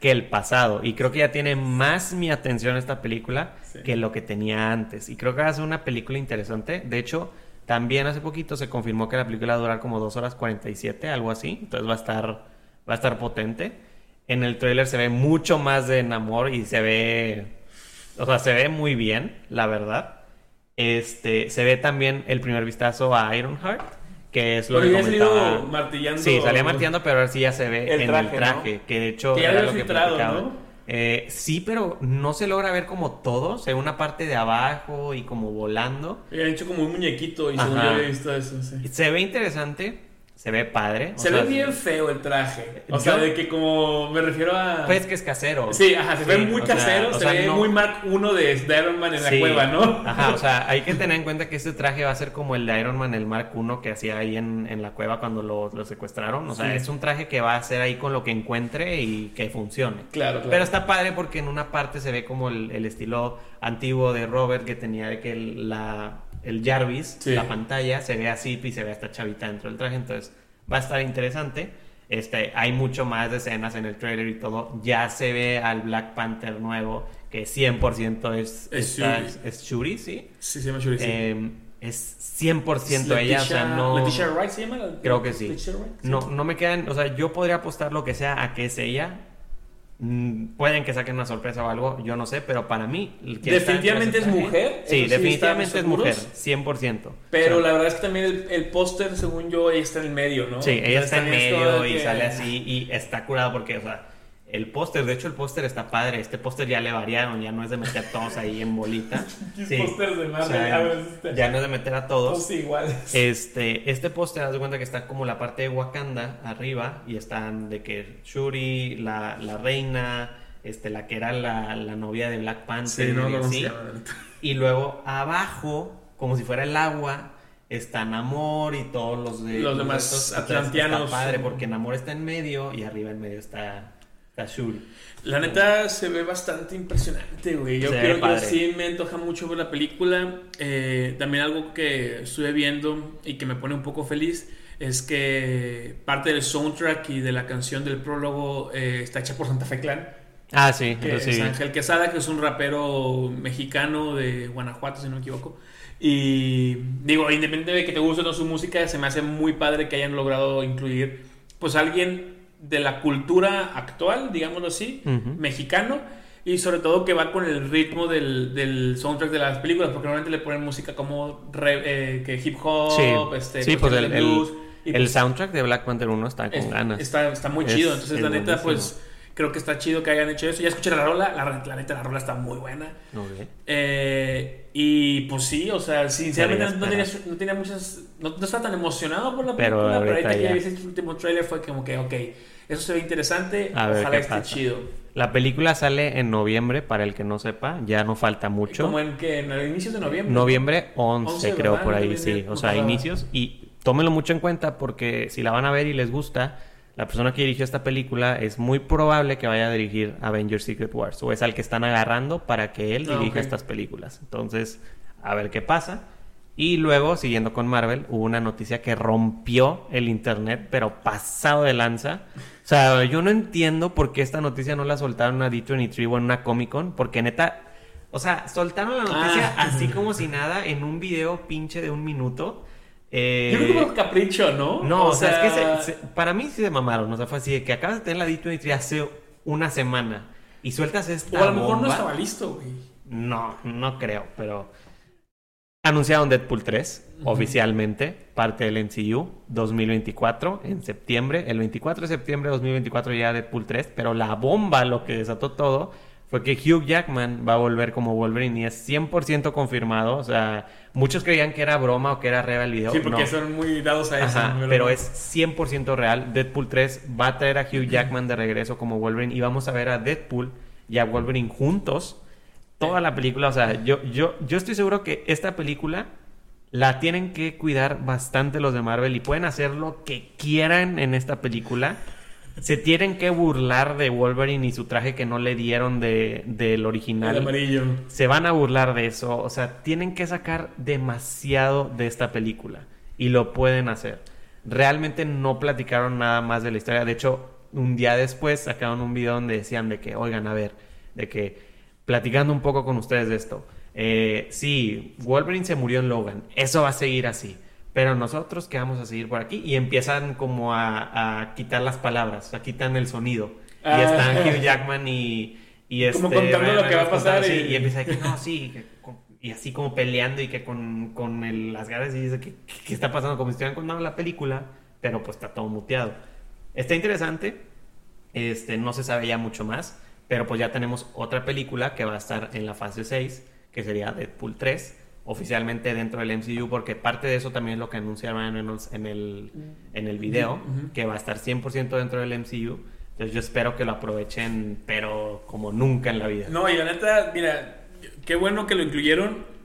que el pasado. Y creo que ya tiene más mi atención esta película que lo que tenía antes. Y creo que va a ser una película interesante. De hecho, también hace poquito se confirmó que la película va a durar como 2 horas 47, algo así. Entonces va a estar, va a estar potente. En el trailer se ve mucho más de Namor y se ve. O sea, se ve muy bien, la verdad. Este, se ve también el primer vistazo a Ironheart, que es lo que comentaba. martillando. Sí, salía martillando, pero ahora sí ya se ve en el traje, que de hecho era lo que ¿no? Eh, sí, pero no se logra ver como todo, se ve una parte de abajo y como volando. Y han hecho como un muñequito y he visto eso, sí. Se ve interesante, se ve padre. se ve bien feo el traje. O sea, de que como me refiero a. Pues que es casero. Sí, ajá, se ve muy casero, se ve muy Mark 1 de, Iron Man en la cueva, ¿no? Ajá, o sea, hay que tener en cuenta que este traje va a ser como el de Iron Man, el Mark 1 que hacía ahí en, en la cueva cuando lo, lo secuestraron. O sea, es un traje que va a ser ahí con lo que encuentre y que funcione. Claro, claro. Pero está padre porque en una parte se ve como el, el estilo antiguo de Robert que tenía de que la el Jarvis, la pantalla, se ve así y se ve esta chavita dentro del traje, entonces va a estar interesante. Este, hay mucho más de escenas en el trailer y todo. Ya se ve al Black Panther nuevo, que 100% es, es, Shuri. es Shuri, sí. Sí, se llama Shuri. Em, es 100% ella, o sea, no... Leticia Wright se llama? Creo que sí. No, no me quedan, o sea, yo podría apostar lo que sea a que es ella. Mm, pueden que saquen una sorpresa o algo, yo no sé, pero para mí... Definitivamente es mujer. Sí, definitivamente es mujer, 100%. Pero la verdad es que también el, póster, según yo, está en el medio, ¿no? Sí, ella está en medio y sale así y está curado porque, o sea el póster, de hecho el póster está padre. Este póster ya le variaron, ya no es de meter a todos ahí en bolita. sí. póster de este. ya no es de meter a todos. Todos iguales. Este, este póster, haz de cuenta que está como la parte de Wakanda arriba y están de que Shuri, la, la reina, este, la que era la, la novia de Black Panther. y, y luego abajo, como si fuera el agua, está Namor y todos los de los demás atlantianos. Está padre porque Namor está en medio y arriba en medio está Azul. La neta se ve bastante impresionante, güey. Yo creo que sí me antoja mucho ver la película. Eh, también algo que estuve viendo y que me pone un poco feliz es que parte del soundtrack y de la canción del prólogo eh, está hecha por Santa Fe Clan. Ah, sí, que es Ángel Quesada, que es un rapero mexicano de Guanajuato, si no me equivoco. Y digo, independientemente de que te guste o no su música, se me hace muy padre que hayan logrado incluir pues alguien de la cultura actual, digámoslo así, mexicano, y sobre todo que va con el ritmo del, del, soundtrack de las películas, porque normalmente le ponen música como eh, que hip hop, este, sí pues el, el, pues soundtrack de Black Panther 1 está con ganas. Está, está muy chido, entonces la neta, pues creo que está chido que hayan hecho eso. Ya escuché la rola, la, neta, la rola está muy buena. Eh, y pues sí, o sea, sinceramente no tenía, no tenía, muchas. No, estaba tan emocionado por la película, pero, pero ahorita que vi ese último trailer fue como que, ok, eso se ve interesante, A ojalá esté chido. La película sale en noviembre, para el que no sepa, ya no falta mucho. ¿Como en que en inicios de noviembre? Noviembre 11, creo, por ahí, sí. O sea, inicios. Y tómenlo mucho en cuenta porque si la van a ver y les gusta la persona que dirigió esta película es muy probable que vaya a dirigir Avengers Secret Wars o es al que están agarrando para que él ah, dirija estas películas. Entonces, a ver qué pasa. Y luego, siguiendo con Marvel, hubo una noticia que rompió el internet, pero pasado de lanza. O sea, yo no entiendo por qué esta noticia no la soltaron a D23 o en una Comic Con, porque neta, o sea, soltaron la noticia ah. así como si nada en un video pinche de un minuto. Eh, Yo creo que fue capricho, ¿no? No, o, sea, es que para mí sí se mamaron. O sea, fue así de que acabas de tener la D23 hace una semana y sueltas esta. O a lo mejor no estaba listo, güey. No, no creo, pero. Anunciaron Deadpool 3 oficialmente, parte del MCU 2024 en septiembre. El 24 de septiembre de 2024 ya Deadpool 3, pero la bomba, lo que desató todo, fue que Hugh Jackman va a volver como Wolverine y es 100% confirmado. O sea, muchos creían que era broma o que era real el video. Sí, porque son muy dados a eso. pero es 100% real. Deadpool 3 va a traer a Hugh Jackman de regreso como Wolverine y vamos a ver a Deadpool y a Wolverine juntos toda la película. O sea, yo, yo, yo estoy seguro que esta película la tienen que cuidar bastante los de Marvel y pueden hacer lo que quieran en esta película se tienen que burlar de Wolverine y su traje que no le dieron de, del original. El amarillo. Se van a burlar de eso. O sea, tienen que sacar demasiado de esta película. Y lo pueden hacer. Realmente no platicaron nada más de la historia. De hecho, un día después sacaron un video donde decían de que, oigan, a ver, de que, platicando un poco con ustedes de esto. Eh, sí, Wolverine se murió en Logan. Eso va a seguir así pero nosotros que vamos a seguir por aquí y empiezan como a, quitar las palabras, a quitar el sonido. y ah. están Hugh Jackman y, y este, como contando lo que va a pasar y... empieza a decir, no, sí, y así como peleando y que con, con el, las ganas y dice, ¿qué, ¿qué, está pasando? Como si estuvieran contando la película, pero pues está todo muteado. Está interesante, este, no se sabe ya mucho más, pero pues ya tenemos otra película que va a estar en la fase 6, que sería Deadpool 3 oficialmente dentro del MCU, porque parte de eso también es lo que anunciaron en el, en el video, que va a estar 100% dentro del MCU. Entonces yo espero que lo aprovechen, pero como nunca en la vida. No, y la neta, mira, qué bueno que lo incluyeron.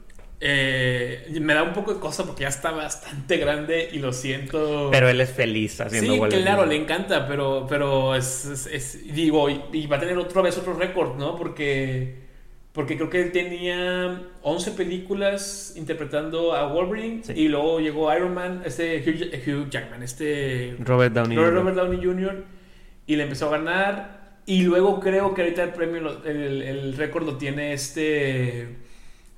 Eh, me da un poco de cosa porque ya está bastante grande y lo siento. Pero él es feliz haciendo Sí, claro, le encanta, pero, pero es, es, digo, y, va a tener otra vez otro récord, ¿no? Porque porque creo que él tenía 11 películas interpretando a Wolverine y luego llegó Iron Man, este Hugh, Jackman, este Robert Downey, Robert, Downey Jr. y le empezó a ganar y luego creo que ahorita el premio, el, el récord lo tiene este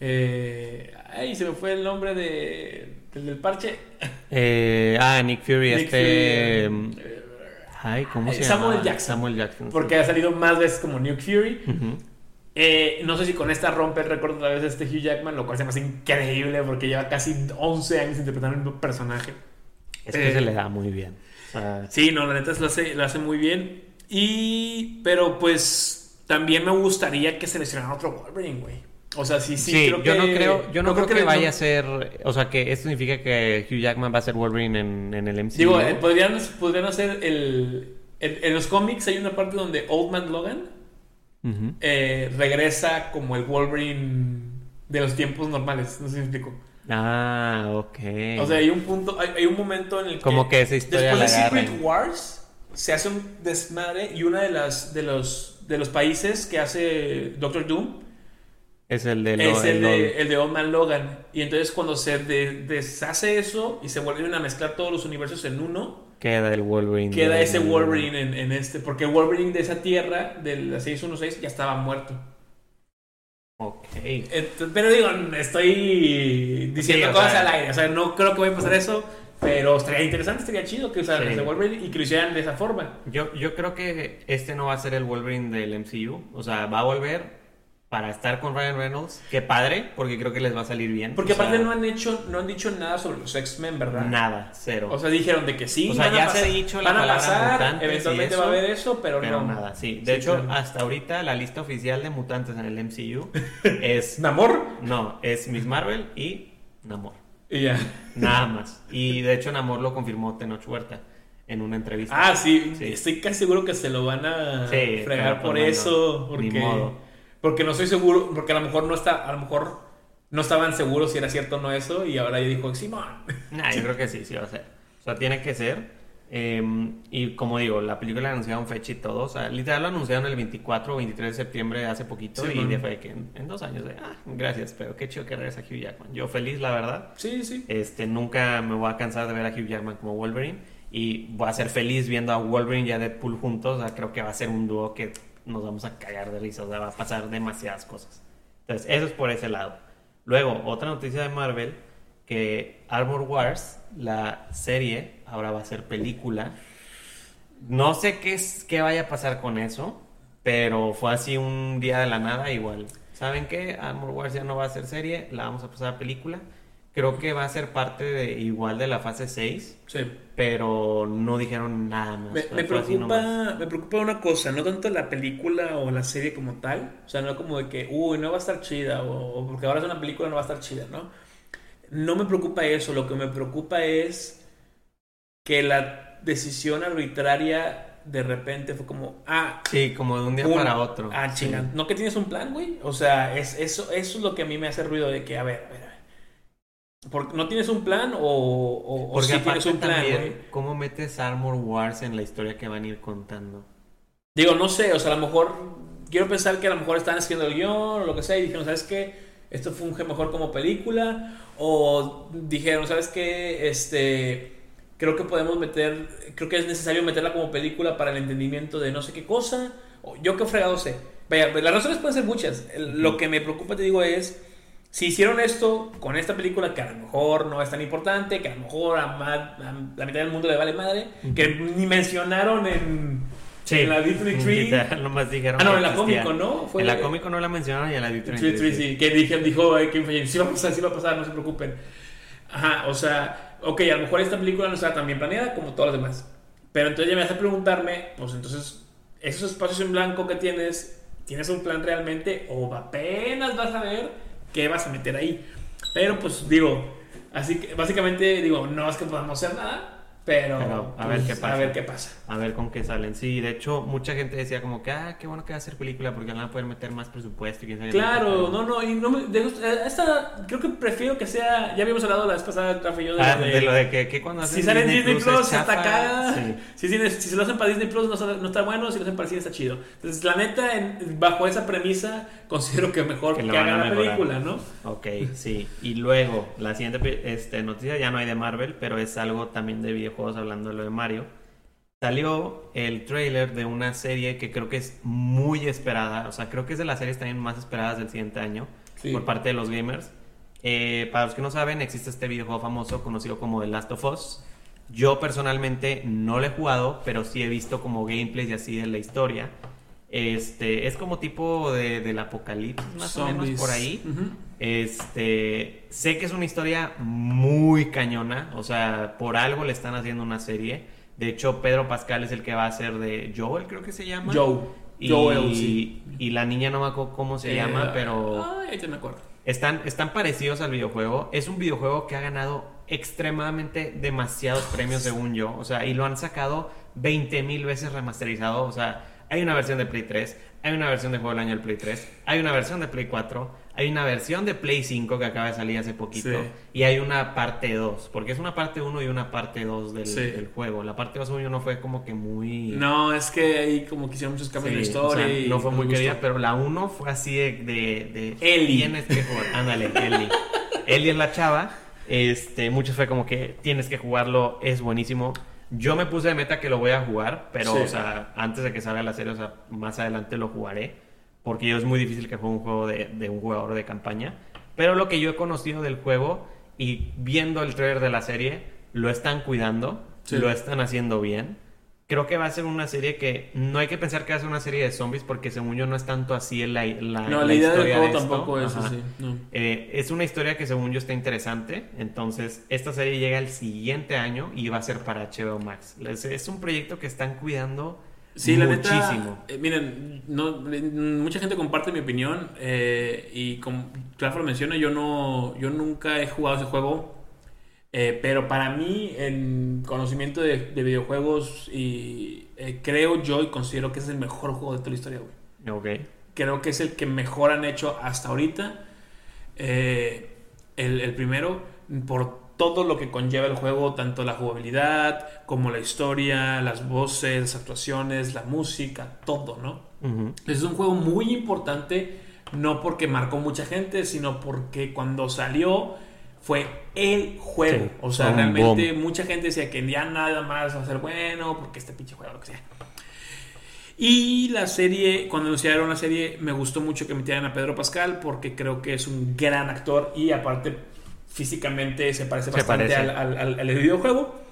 Eh, ay, se me fue el nombre de, del, parche. Eh, ah, Nick Fury, este... Mm, ay, ¿cómo se Samuel llama? Jackson. Samuel Jackson. Porque ha salido más veces como Nick Fury. Eh, no sé si con esta rompe el récord otra vez este Hugh Jackman, lo cual se me hace increíble porque lleva casi 11 años interpretando el mismo personaje. Es que se le da muy bien. sí, no, la neta lo hace, lo hace muy bien. Y, pero pues también me gustaría que seleccionara otro Wolverine, güey. O sea, sí, sí, sí creo yo no creo, yo no, creo, que, vaya a ser, o sea, que esto significa que Hugh Jackman va a ser Wolverine en, en el MCU. Digo, eh, podrían, podrían hacer el, en los cómics hay una parte donde Old Man Logan eh, regresa como el Wolverine de los tiempos normales, no sé si me explico. Ah, ok. O sea, hay un punto, hay, un momento en el que como que esa historia después de Secret Wars se hace un desmadre y uno de las de los de los países que hace Doctor Doom es el de, es el, de, el de Old Man Logan. Y entonces cuando se deshace eso y se vuelven a mezclar todos los universos en uno, queda el Wolverine. Queda ese Wolverine en, en, este. Porque el Wolverine de esa tierra, del 616, ya estaba muerto. Ok. pero digo, estoy diciendo cosas al aire. O sea, no creo que vaya a pasar eso. Pero estaría interesante, estaría chido que usaran ese Wolverine y que lo hicieran de esa forma. Yo, yo creo que este no va a ser el Wolverine del MCU. O sea, va a volver, para estar con Ryan Reynolds. Qué padre, porque creo que les va a salir bien. Porque aparte no han hecho, no han dicho nada sobre los X-Men, ¿verdad? Nada, cero. O sea, dijeron de que sí. O sea, ya se ha dicho la van a pasar, eventualmente va a haber eso, pero, pero nada, sí. De hecho, hasta ahorita la lista oficial de mutantes en el MCU es Namor. No, es Miss Marvel y Namor. Y ya. Nada más. Y de hecho Namor lo confirmó Tenoch Huerta en una entrevista. Ah, sí. Estoy casi seguro que se lo van a fregar por pues eso. Porque... Ni modo. Porque no estoy seguro, porque a lo mejor no está, a lo mejor no estaban seguros si era cierto o no eso, y ahora ya dijo, Simón. Nah, yo creo que sí, sí va a ser. O sea, tiene que ser. Em, y como digo, la película anunciaron fecha y todo. O sea, literal lo anunciaron el 24 o 23 de septiembre hace poquito. y ya fue que en, dos años de, ah, gracias, pero qué chido que regresa Hugh Jackman. Yo feliz, la verdad. Sí, sí. Este, nunca me voy a cansar de ver a Hugh Jackman como Wolverine. Y voy a ser feliz viendo a Wolverine y a Deadpool juntos. O sea, creo que va a ser un dúo que nos vamos a cagar de risa, o sea, va a pasar demasiadas cosas. Entonces, eso es por ese lado. Luego, otra noticia de Marvel, que Armor Wars, la serie, ahora va a ser película. No sé qué, es, qué vaya a pasar con eso, pero fue así un día de la nada igual. ¿Saben qué? Armor Wars ya no va a ser serie, la vamos a pasar a película. Creo que va a ser parte de igual de la fase 6. Sí. Pero no dijeron nada más. Me, preocupa, me preocupa una cosa, no tanto la película o la serie como tal. O sea, no como de que, uy, no va a estar chida. O, porque ahora es una película, no va a estar chida, ¿no? No me preocupa eso. Lo que me preocupa es que la decisión arbitraria de repente fue como, ah. Sí, como de un día para otro. Ah, chinga. ¿No que tienes un plan, güey? O sea, es, eso, eso es lo que a mí me hace ruido de que, a ver, a ver ¿No tienes un plan o, o, tienes un plan? ¿Cómo metes Armor Wars en la historia que van a ir contando? Digo, no sé, o sea, a lo mejor quiero pensar que a lo mejor están escribiendo el guion o lo que sea y dijeron, ¿sabes qué? Esto funge mejor como película. O dijeron, ¿sabes qué? Este, creo que podemos meter, creo que es necesario meterla como película para el entendimiento de no sé qué cosa. O yo qué fregado sé. Vaya, las razones pueden ser muchas. Lo que me preocupa, te digo, es si hicieron esto con esta película, que a lo mejor no es tan importante, que a lo mejor a, la mitad del mundo le vale madre, que ni mencionaron en, en la Victory Tree. dijeron ah, no, en la cómico, ¿no? en la cómico no la mencionaron y en la Victory Tree. sí. Que dijeron, dijo que sí va a pasar, sí va a pasar, no se preocupen. Ajá, o sea, ok, a lo mejor esta película no está tan bien planeada como todas las demás. Pero entonces ya me hace preguntarme, pues entonces, esos espacios en blanco que tienes, ¿tienes un plan realmente o apenas vas a ver? Qué vas a meter ahí. Pero pues digo, así que básicamente digo, no es que podamos hacer nada, pero, a, ver pues, qué pasa. a ver qué pasa. A ver con qué salen. Sí, de hecho, mucha gente decía como que, ah, qué bueno que va a hacer película porque van a poder meter más presupuesto. Y claro, no, no, y no me, de, esta, creo que prefiero que sea, ya habíamos hablado la vez pasada, Rafa yo, de, ah, de, lo de que, que cuando hacen Si sale en Disney, Plus, está acá. Si, si, se lo hacen para Disney Plus, no, no, está bueno, si lo hacen para cine, está chido. Entonces, la neta, bajo esa premisa, considero que mejor que, hagan la película, ¿no? Ok, sí. Y luego, la siguiente este, noticia ya no hay de Marvel, pero es algo también de videojuegos hablando de lo de Mario. Salió el trailer de una serie que creo que es muy esperada. O sea, creo que es de las series también más esperadas del siguiente año por parte de los gamers. Eh, para los que no saben, existe este videojuego famoso conocido como The Last of Us. Yo personalmente no lo he jugado, pero sí he visto como gameplays y así de la historia. Este, es como tipo de, del apocalipsis, más o menos por ahí. Este, sé que es una historia muy cañona, o sea, por algo le están haciendo una serie. De hecho, Pedro Pascal es el que va a ser de Joel, creo que se llama. Joe. Y, Joel, sí. Y la niña no me acuerdo cómo se llama, eh, pero. Ay, te me acuerdo. Están, están parecidos al videojuego. Es un videojuego que ha ganado extremadamente demasiados premios, según yo. O sea, y lo han sacado 20 mil veces remasterizado. O sea, hay una versión de Play 3, hay una versión de juego del año del Play 3, hay una versión de Play 4, hay una versión de Play 5 que acaba de salir hace poquito y hay una parte 2, porque es una parte 1 y una parte 2 del, juego. La parte 2 no fue como que muy... No, es que ahí como que hicieron muchos cambios de historia. no fue muy querida, pero la 1 fue así de... de, Ellie. Tienes que jugar. Ándale, Ellie. Ellie es la chava. Este, muchos fue como que tienes que jugarlo, es buenísimo. Yo me puse de meta que lo voy a jugar, pero, o sea, antes de que salga la serie, o sea, más adelante lo jugaré. Porque yo es muy difícil que juegue un juego de, un jugador de campaña. Pero lo que yo he conocido del juego y viendo el trailer de la serie, lo están cuidando, lo están haciendo bien creo que va a ser una serie que no hay que pensar que va a ser una serie de zombies porque según yo no es tanto así la, la, no, la, idea del juego tampoco es así. Eh, es una historia que según yo está interesante. Entonces, esta serie llega el siguiente año y va a ser para HBO Max. Es, un proyecto que están cuidando sí, muchísimo. Eh, miren, no, mucha gente comparte mi opinión eh, y como Claro menciona, yo no, yo nunca he jugado ese juego eh, pero para mí, en conocimiento de, videojuegos, y eh, creo yo y considero que es el mejor juego de toda la historia, güey. Creo que es el que mejor han hecho hasta ahorita. Eh, el, primero, por todo lo que conlleva el juego, tanto la jugabilidad como la historia, las voces, las actuaciones, la música, todo, ¿no? Es un juego muy importante, no porque marcó mucha gente, sino porque cuando salió fue el juego. o sea, realmente mucha gente decía que ya nada más va a ser bueno porque este pinche juego, lo que sea. Y la serie, cuando anunciaron la serie, me gustó mucho que metieran a Pedro Pascal porque creo que es un gran actor y aparte físicamente se parece bastante Al, videojuego.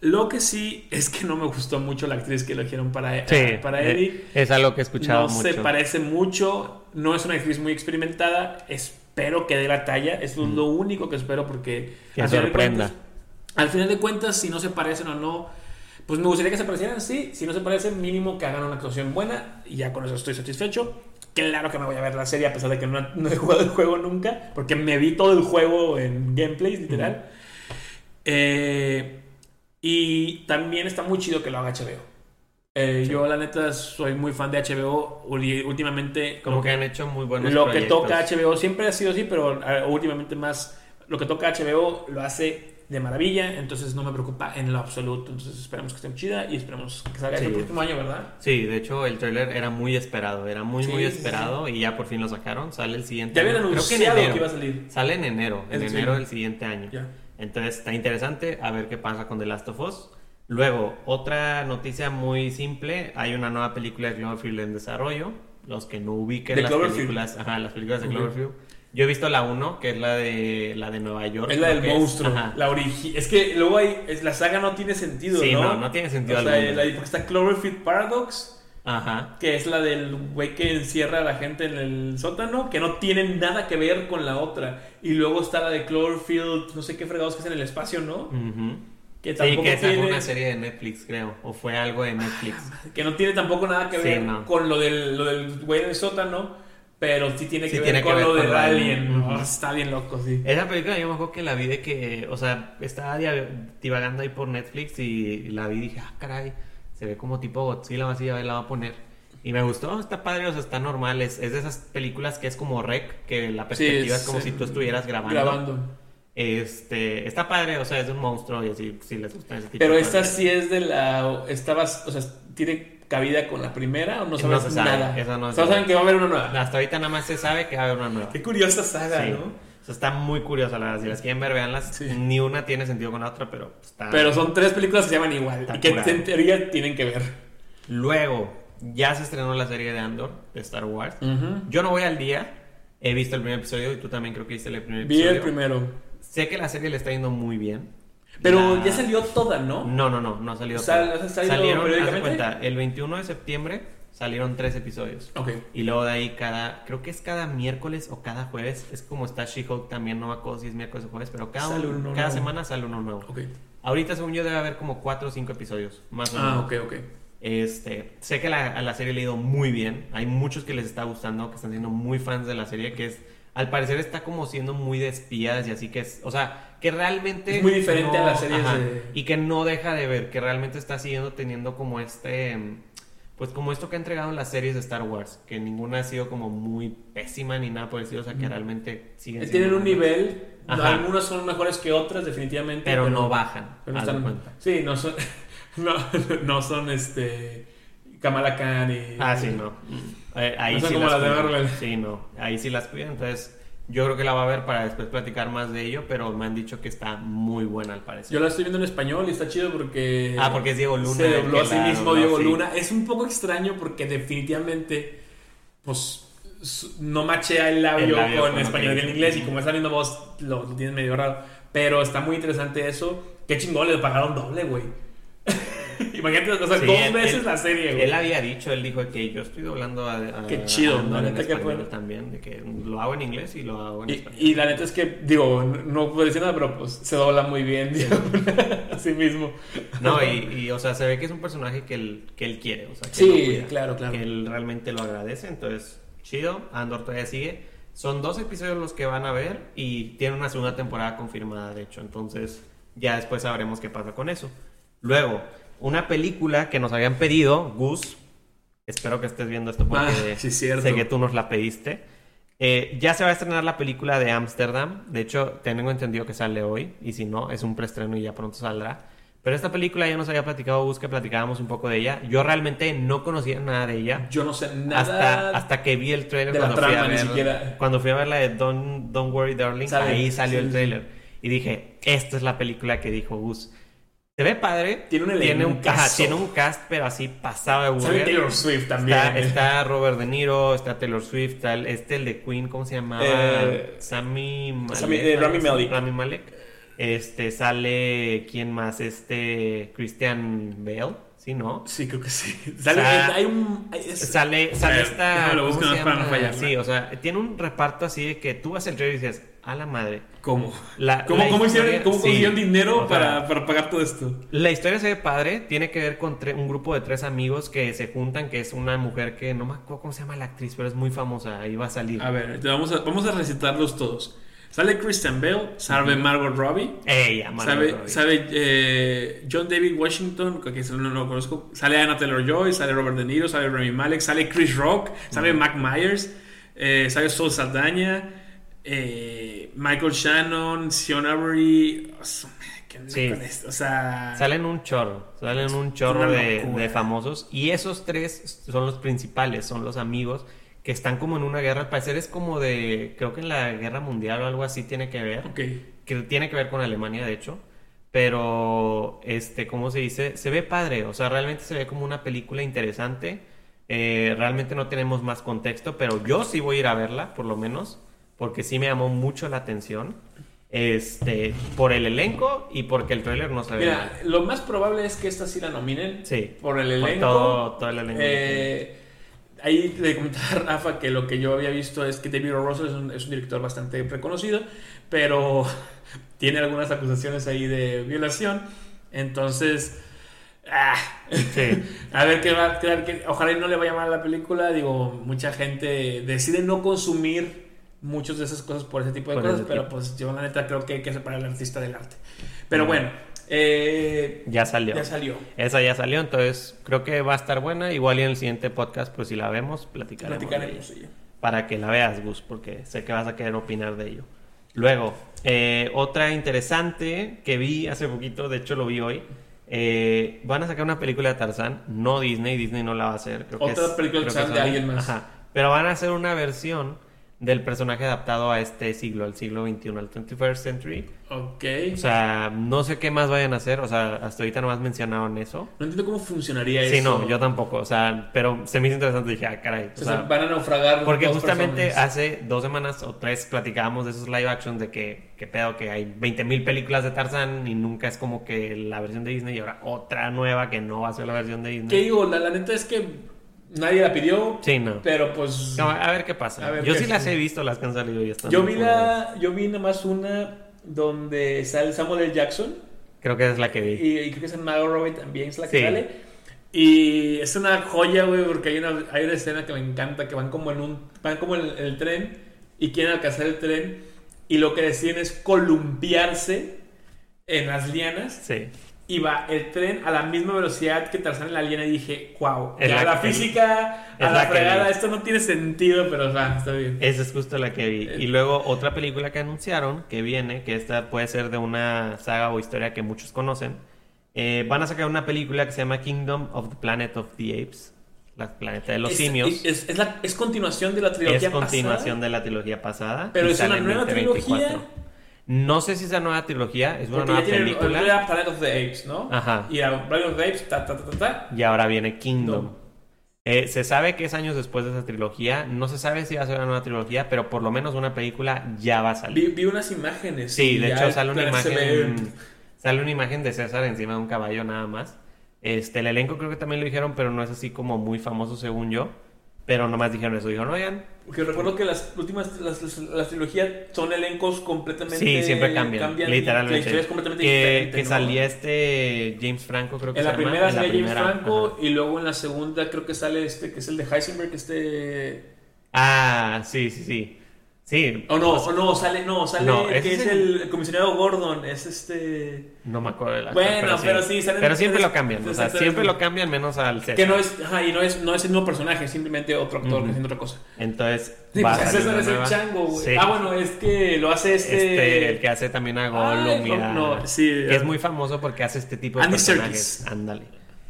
Lo que sí es que no me gustó mucho la actriz que eligieron para, para eh, Eddie. Es algo que he escuchado mucho. No se parece mucho, no es una actriz muy experimentada, es espero que dé la talla. Es lo único que espero porque... Que sorprenda. al final de cuentas, si no se parecen o no, pues me gustaría que se parecieran, sí. Si no se parecen, mínimo que hagan una actuación buena y ya con eso estoy satisfecho. Claro que me voy a ver la serie a pesar de que no, he jugado el juego nunca, porque me vi todo el juego en gameplay, literal. Eh, y también está muy chido que lo haga HBO. Eh, yo, la neta, soy muy fan de HBO. Últimamente. Como que, han hecho muy buenos Lo que toca HBO siempre ha sido así, pero ah, últimamente más. Lo que toca HBO lo hace de maravilla, entonces no me preocupa en lo absoluto. Entonces esperamos que esté chida y esperamos que salga el próximo año, ¿verdad? Sí, de hecho el trailer era muy esperado, era muy muy esperado y ya por fin lo sacaron. Sale el siguiente. Ya habían anunciado que, iba a salir. Sale en enero, en enero del siguiente año. Entonces está interesante a ver qué pasa con The Last of Us. Luego, otra noticia muy simple, hay una nueva película de Cloverfield en desarrollo. Los que no ubiquen las películas, ajá, las películas de Cloverfield. Yo he visto la 1, que es la de la de Nueva York. Es la del monstruo. la original. Es que luego hay. Es, la saga no tiene sentido, sí, ¿no? no, tiene sentido. O sea, la, porque está Cloverfield Paradox. Ajá. Que es la del güey que encierra a la gente en el sótano, que no tiene nada que ver con la otra. Y luego está la de Cloverfield, no sé qué fregados que es en el espacio, ¿no? Que sí, que esa fue una serie de Netflix, creo. O fue algo de Netflix. Que no tiene tampoco nada que ver con lo del, lo del güey del sótano. Pero sí tiene que, ver, con lo de Alien. está bien loco, sí. Esa película yo me acuerdo que la vi de que... O sea, estaba divagando ahí por Netflix y la vi y dije, ah, caray. Se ve como tipo Godzilla, así, la va a poner. Y me gustó, está padre, o sea, está normal. Es, es de esas películas que es como rec, que la perspectiva es, como si tú estuvieras grabando. Grabando. Este, está padre, o sea, es un monstruo y así, si les gusta ese tipo Pero esta sí es de la. Estabas, o sea, ¿tiene cabida con la primera o no sabes no sabe, nada? no Solo saben que va a haber una nueva. Hasta ahorita nada más se sabe que va a haber una nueva. Qué curiosa saga, ¿no? sea, está muy curiosa la verdad. Si las quieren ver, veanlas. Ni una tiene sentido con la otra, pero está. Pero son tres películas que se llaman igual. Y que en teoría tienen que ver. Luego, ya se estrenó la serie de Andor de Star Wars. Yo no voy al día. He visto el primer episodio y tú también creo que viste el primer episodio. Vi el primero. Sé que la serie le está yendo muy bien. Pero ya salió toda, ¿no? No, no, no, no ha salido toda. Salieron, haz cuenta, el 21 de septiembre salieron tres episodios. Ok. Y luego de ahí cada, creo que es cada miércoles o cada jueves, es como está She-Hulk también, no me acuerdo si es miércoles o jueves, pero cada, cada semana sale uno nuevo. Ok. Ahorita según yo debe haber como cuatro o cinco episodios, más o ah, menos. Ah, ok, ok. Este, sé que la, a la serie le ha ido muy bien. Hay muchos que les está gustando, que están siendo muy fans de la serie, que es, al parecer está como siendo muy de espías y así que es, o sea, que realmente... Es muy diferente a la serie de... Y que no deja de ver, que realmente está siguiendo teniendo como este... Pues como esto que ha entregado en las series de Star Wars, que ninguna ha sido como muy pésima ni nada por estilo, o sea, que realmente siguen eh, Tienen un nivel, algunas son mejores que otras definitivamente. Pero, no bajan, pero están, Sí, no son... No, no son este. Kamala Khan y. Ah, sí, no. Eh, ahí sí las, de Sí, no. Ahí sí las cuidan. Entonces, yo creo que la va a ver para después platicar más de ello, pero me han dicho que está muy buena al parecer. Yo la estoy viendo en español y está chido porque. Ah, porque es Diego Luna. Se dobló a sí mismo Diego Luna. Es un poco extraño porque definitivamente. Pues. No machea el labio, con, español y en inglés, y como es la misma voz, lo, lo tienes medio raro. Pero está muy interesante eso. Qué chingón, le pagaron doble, güey. Imagínate, o sea, dos veces la serie, güey. Él había dicho, él dijo que yo estoy doblando a. Qué chido, la neta que fue. también, de que lo hago en inglés y lo hago en y, español. Y la neta es que, digo, no puedo decir nada, pero pues se dobla muy bien, digo, así mismo. No, y, y, o sea, se ve que es un personaje que él, que él quiere, o sea, que sí, claro, claro. Que él realmente lo agradece, entonces, chido. Andor todavía sigue. Son dos episodios los que van a ver y tiene una segunda temporada confirmada, de hecho, entonces ya después sabremos qué pasa con eso. Luego, una película que nos habían pedido, Gus. Espero que estés viendo esto porque ah, sé que tú nos la pediste. Eh, ya se va a estrenar la película de Amsterdam. De hecho, tengo entendido que sale hoy. Y si no, es un preestreno y ya pronto saldrá. Pero esta película ya nos había platicado Gus que platicábamos un poco de ella. Yo realmente no conocía nada de ella. Yo no sé nada. Hasta, hasta que vi el trailer cuando, fui a ver, cuando fui a ver la de Don't, Don't Worry Darling. ahí salió el trailer. Y dije, esta es la película que dijo Gus. Se ve padre. Tiene un tiene un, cast, tiene un cast, pero así pasado de burger. Taylor Swift también. Está, Robert De Niro, está Taylor Swift, está el, este el de Queen, ¿cómo se llamaba? Eh, Sammy Malek. Eh, Rami Malek. Rami Malek. Este sale quién más? Este Christian Bale. ¿Sí, no? Sí, creo que sí. Sale, hay un, sale, sale esta. Lo para no fallar. Sí, o sea, tiene un reparto así de que tú vas el trailer y dices, a la madre. ¿Cómo? ¿Cómo, ¿Cómo, hicieron, cómo consiguieron dinero para, para, pagar todo esto? La historia se ve padre. Tiene que ver con un grupo de tres amigos que se juntan, que es una mujer que no me acuerdo cómo se llama la actriz, pero es muy famosa. Ahí va a salir. A ver, vamos a, vamos a recitarlos todos. Sale Christian Bale, sabe Margot Robbie. Ella, Margot sabe, Robbie. Sabe eh, John David Washington, que no lo conozco. Sale Anna Taylor Joy, sale Robert De Niro, sale Remy Malek, sale Chris Rock, sale Mac Myers, eh, sale Sol Saldaña. Eh, Michael Shannon, Sion Avery. sí. O sea, salen un chorro, salen un chorro de, famosos y esos tres son los principales, son los amigos que están como en una guerra. Al parecer es como de, creo que en la guerra mundial o algo así tiene que ver, que tiene que ver con Alemania de hecho. Pero, este, ¿cómo se dice? Se ve padre, o sea, realmente se ve como una película interesante. Eh, realmente no tenemos más contexto, pero yo sí voy a ir a verla, por lo menos porque sí me llamó mucho la atención. Este, por el elenco y porque el trailer no se ve. Mira, lo más probable es que esta sí la nominen. Sí. Por el elenco. Por todo, el elenco. Eh, ahí le comentaba a Rafa que lo que yo había visto es que David O. Russell es un, es un director bastante reconocido, pero tiene algunas acusaciones ahí de violación. Entonces. Ah, sí. a ver qué va. Que, ojalá no le vaya mal a la película. Digo, mucha gente decide no consumir muchas de esas cosas por ese tipo de cosas, pero pues yo la neta creo que hay que separar al artista del arte. Pero bueno, eh, ya salió. Ya salió. Esa ya salió, entonces creo que va a estar buena. Igual y en el siguiente podcast, pues si la vemos, platicaremos. Platicaremos, Para que la veas, Gus, porque sé que vas a querer opinar de ello. Luego, eh, otra interesante que vi hace poquito, de hecho lo vi hoy. Eh, van a sacar una película de Tarzán, no Disney, Disney no la va a hacer. Otra película de Tarzán de alguien más. Pero van a hacer una versión del personaje adaptado a este siglo, al siglo XXI, al 21st century. Ok. O sea, no sé qué más vayan a hacer, o sea, hasta ahorita nomás mencionaron eso. No entiendo cómo funcionaría eso. Sí, no, yo tampoco, o sea, pero se me hizo interesante, dije, ah, caray. O, sea, van a naufragar. Porque justamente hace dos semanas o tres platicábamos de esos live action de que, que pedo, que hay 20.000 películas de Tarzan y nunca es como que la versión de Disney y ahora otra nueva que no va a ser la versión de Disney. ¿Qué digo? La, la neta es que Nadie la pidió. Sí, no. Pero pues. a ver qué pasa. yo sí las he visto, las que han salido y están. Yo vi la. Yo vi nada más una donde sale Samuel L. Jackson. Creo que es la que vi. Y, creo que es en Robbie también es la que sale. Y es una joya, güey, porque hay una, hay una escena que me encanta, que van como en un. Van como en el, tren y quieren alcanzar el tren. Y lo que deciden es columpiarse en las lianas. Sí iba el tren a la misma velocidad que Tarzán en la línea y dije, wow, la, la física, a la, fregada, esto no tiene sentido, pero o está bien. Esa es justo la que vi. Eh. Y luego otra película que anunciaron, que viene, que esta puede ser de una saga o historia que muchos conocen, eh, van a sacar una película que se llama Kingdom of the Planet of the Apes. La planeta de los simios. Es, es, continuación de la trilogía pasada. Es continuación de la trilogía pasada. Pero es una nueva trilogía. No sé si es una nueva trilogía, es una nueva película. Era Planet of the Apes, ¿no? Ajá. Y a Planet of the Apes, ta, ta, ta, ta. Y ahora viene Kingdom. Eh, se sabe que es años después de esa trilogía. No se sabe si va a ser una nueva trilogía, pero por lo menos una película ya va a salir. Vi, unas imágenes. Sí, de hecho sale una imagen. Sale una imagen de César encima de un caballo nada más. Este, el elenco creo que también lo dijeron, pero no es así como muy famoso según yo. Pero nomás dijeron eso, dijeron, oigan. Porque recuerdo que las últimas, las, las, trilogías son elencos completamente. Sí, siempre cambian, literalmente. Que, es completamente que, que salía este James Franco, creo que En la primera salía James Franco y luego en la segunda creo que sale este, que es el de Heisenberg, este. Ah, sí, sí, sí. Sí. O no, o no, sale, no, sale que es, el, comisionado Gordon, es este... No me acuerdo de la Bueno, pero sí, sale Pero siempre lo cambian, o sea, siempre lo cambian menos al César. Que no es, ajá, y no es, no es el mismo personaje, simplemente otro actor haciendo otra cosa. Entonces, sí, va pues César es el chango, güey. Ah, bueno, es que lo hace este... Este, el que hace también a Gollum y no, sí, Que es muy famoso porque hace este tipo de personajes. Ándale.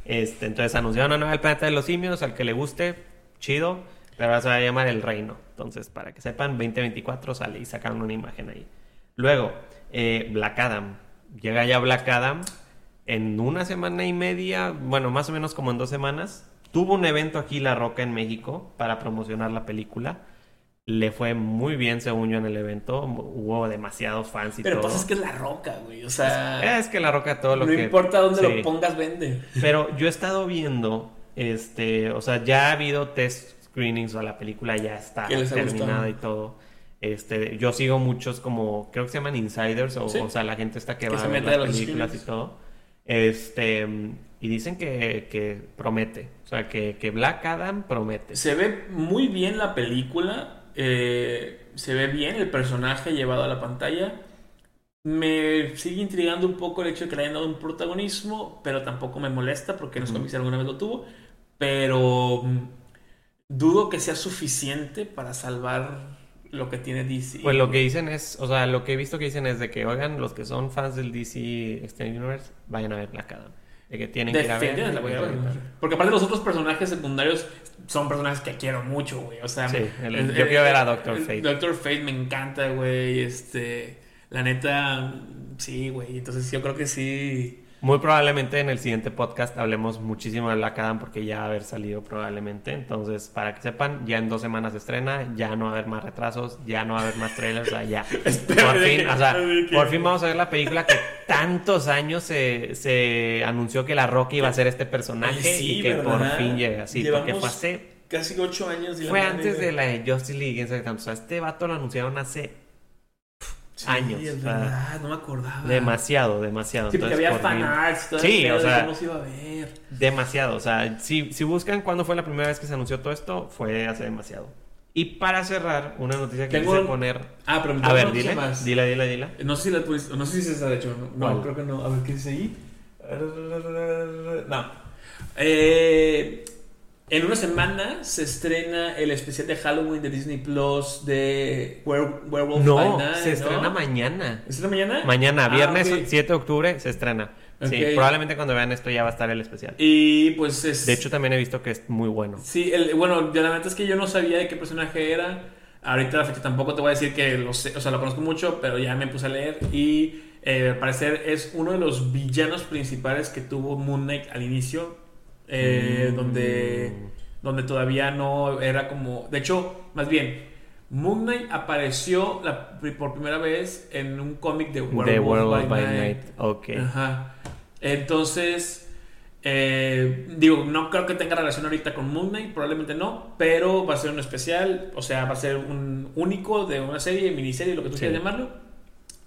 Este, entonces anunciaron una nueva El Planeta de los Simios, al que le guste, chido pero ahora se va a llamar El Reino. Entonces, para que sepan, 2024 sale y sacaron una imagen ahí. Luego, eh, Black Adam. Llega ya Black Adam en una semana y media, bueno, más o menos como en dos semanas. Tuvo un evento aquí La Roca en México para promocionar la película. Le fue muy bien, según yo, en el evento. Hubo demasiados fans y Pero todo. Pero pasa es que es La Roca, güey. O sea... Es, que La Roca todo lo que... No importa dónde lo pongas, vende. Pero yo he estado viendo, este... O sea, ya ha habido test screenings o la película ya está terminada y todo. Este, yo sigo muchos como, creo que se llaman insiders, o, o sea, la gente está que, va a ver las películas y todo. Este, y dicen que, que promete, o sea, que, que, Black Adam promete. Se ve muy bien la película, eh, se ve bien el personaje llevado a la pantalla. Me sigue intrigando un poco el hecho de que le hayan dado un protagonismo, pero tampoco me molesta porque no es alguna vez lo tuvo. Pero dudo que sea suficiente para salvar lo que tiene DC. Pues lo que dicen es, o sea, lo que he visto que dicen es de que, oigan, los que son fans del DC Extended Universe, vayan a ver Black Adam. De que tienen que ir a ver. Porque aparte los otros personajes secundarios son personajes que quiero mucho, güey. O sea, sí, yo quiero ver a Doctor Fate. Doctor Fate me encanta, güey. Este, la neta, sí, güey. Entonces yo creo que sí muy probablemente en el siguiente podcast hablemos muchísimo de Black Adam porque ya va a haber salido probablemente. Entonces, para que sepan, ya en dos semanas se estrena, ya no va a haber más retrasos, ya no va a haber más trailers, o sea, ya. por fin, o sea, por fin vamos a ver la película que tantos años se, se anunció que La Roca iba a ser este personaje y que por fin llega así. Porque fue hace. Casi ocho años. fue antes de la de Justice League. O sea, este vato lo anunciaron hace años. Es verdad, no me acordaba. Demasiado, demasiado. Sí, porque había fanarts, todo sí, o sea, cómo se iba a ver. Demasiado, o sea, si, si buscan cuándo fue la primera vez que se anunció todo esto, fue hace demasiado. Y para cerrar, una noticia que quise poner. Ah, pero A ver, dile, más. dile, dile, dile. No sé si la no sé si se ha hecho. No, no creo que no. A ver, ¿qué dice ahí? No. Eh, en una semana se estrena el especial de Halloween de Disney Plus de Werewolf no, se estrena mañana. ¿Se estrena mañana? Mañana, ah, viernes 7 de octubre se estrena. Sí, probablemente cuando vean esto ya va a estar el especial. Y pues es... De hecho también he visto que es muy bueno. Sí, el, bueno, la verdad es que yo no sabía de qué personaje era Ahorita la fecha tampoco te voy a decir que lo sé, o sea, lo conozco mucho, pero ya me puse a leer y eh, al parecer es uno de los villanos principales que tuvo Moon Knight al inicio, eh, mm. donde, donde todavía no era como, de hecho, más bien, Moon Knight apareció por primera vez en un cómic de World, by, Night. Ok. Ajá. Entonces, eh, digo, no creo que tenga relación ahorita con Moon Knight, probablemente no, pero va a ser un especial, o sea, va a ser un único de una serie, miniserie, lo que tú quieras llamarlo.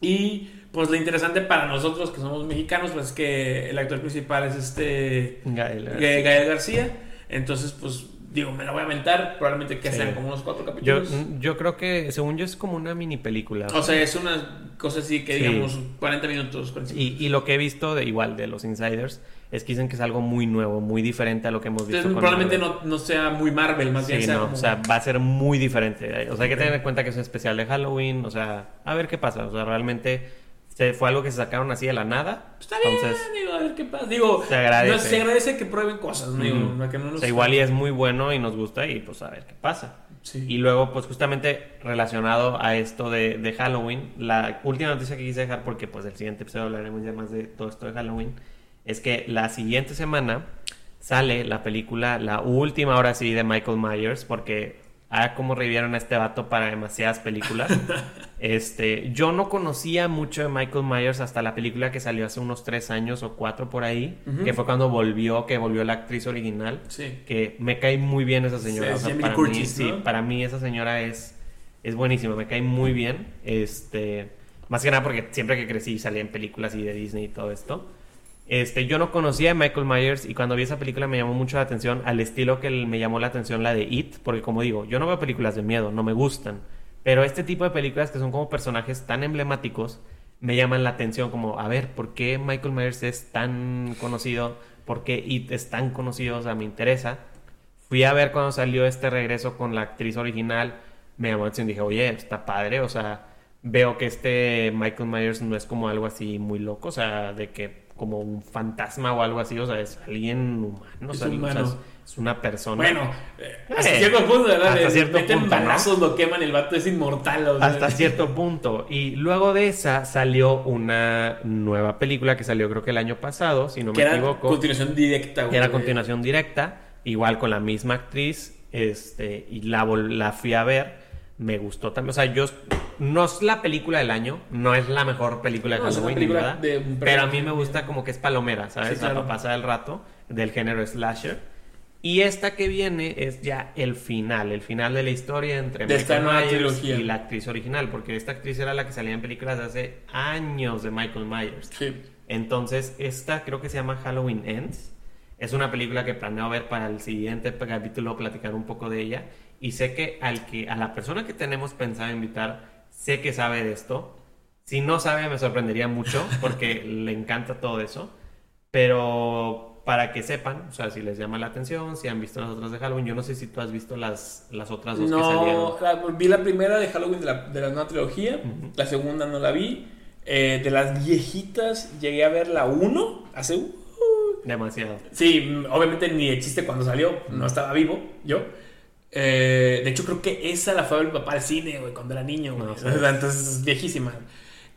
Y pues lo interesante para nosotros que somos mexicanos, pues es que el actor principal es este Gael García. Entonces, pues digo, me la voy a aventar, probablemente que sean como unos cuatro capítulos. Yo, creo que, según yo, es como una mini película. O sea, es una cosa así que digamos 40 minutos. y, y, lo que he visto de igual de los insiders es que dicen que es algo muy nuevo, muy diferente a lo que hemos visto. Entonces, probablemente no, no, sea muy Marvel, más bien. no, o sea, va a ser muy diferente. O sea, hay que tener en cuenta que es un especial de Halloween, o sea, a ver qué pasa. O sea, realmente fue algo que se sacaron así de la nada. Está bien, digo, a ver qué pasa. Digo, se agradece, se agradece que prueben cosas, digo, que no o sea, igual y es muy bueno y nos gusta y pues a ver qué pasa. Sí. Y luego, pues justamente relacionado a esto de, de, Halloween, la última noticia que quise dejar, porque pues el siguiente episodio hablaremos ya más de todo esto de Halloween, es que la siguiente semana sale la película, la última ahora sí de Michael Myers, porque ah, como revivieron a este vato para demasiadas películas. este, yo no conocía mucho de Michael Myers hasta la película que salió hace unos tres años o cuatro por ahí, que fue cuando volvió, que volvió la actriz original. Sí. Que me cae muy bien esa señora. para, mí, sí, para mí esa señora es, es buenísima, me cae muy bien. Este, más que nada porque siempre que crecí salía en películas y de Disney y todo esto. Este, yo no conocía a Michael Myers y cuando vi esa película me llamó mucho la atención al estilo que me llamó la atención la de It, porque como digo, yo no veo películas de miedo, no me gustan, pero este tipo de películas que son como personajes tan emblemáticos me llaman la atención como, a ver, ¿por qué Michael Myers es tan conocido? ¿Por qué It es tan conocido? O sea, me interesa. Fui a ver cuando salió este regreso con la actriz original, me llamó la atención, dije, oye, está padre, o sea, veo que este Michael Myers no es como algo así muy loco, o sea, de que como un fantasma o algo así, o sea, es alguien humano, es, es, una persona. Bueno, eh, hasta cierto punto, ¿verdad? Hasta cierto punto. lo queman, el vato es inmortal. Hasta cierto punto. Y luego de esa salió una nueva película que salió creo que el año pasado, si no me era equivoco. continuación directa. Que era continuación directa, igual con la misma actriz, este, y la, la fui a ver me gustó también. O sea, yo no es la película del año, no es la mejor película de Halloween, pero a mí me gusta como que es palomera, ¿sabes? Para pasar el rato del género slasher. Y esta que viene es ya el final, el final de la historia entre Michael Myers y la actriz original, porque esta actriz era la que salía en películas de hace años de Michael Myers. Sí. Entonces, esta creo que se llama Halloween Ends. Es una película que planeo ver para el siguiente capítulo, platicar un poco de ella y sé que al que a la persona que tenemos pensado invitar sé que sabe de esto. Si no sabe me sorprendería mucho porque le encanta todo eso, pero para que sepan, o sea, si les llama la atención, si han visto las otras de Halloween, yo no sé si tú has visto las, las otras dos no, que salieron. No, vi la primera de Halloween de la, de la nueva trilogía, la segunda no la vi. Eh, de las viejitas llegué a ver la 1 hace... Uh, Demasiado. Sí, obviamente ni el chiste cuando salió, no estaba vivo yo. Eh, de hecho, creo que esa la fue a mi papá al cine, güey, cuando era niño, Entonces es viejísima.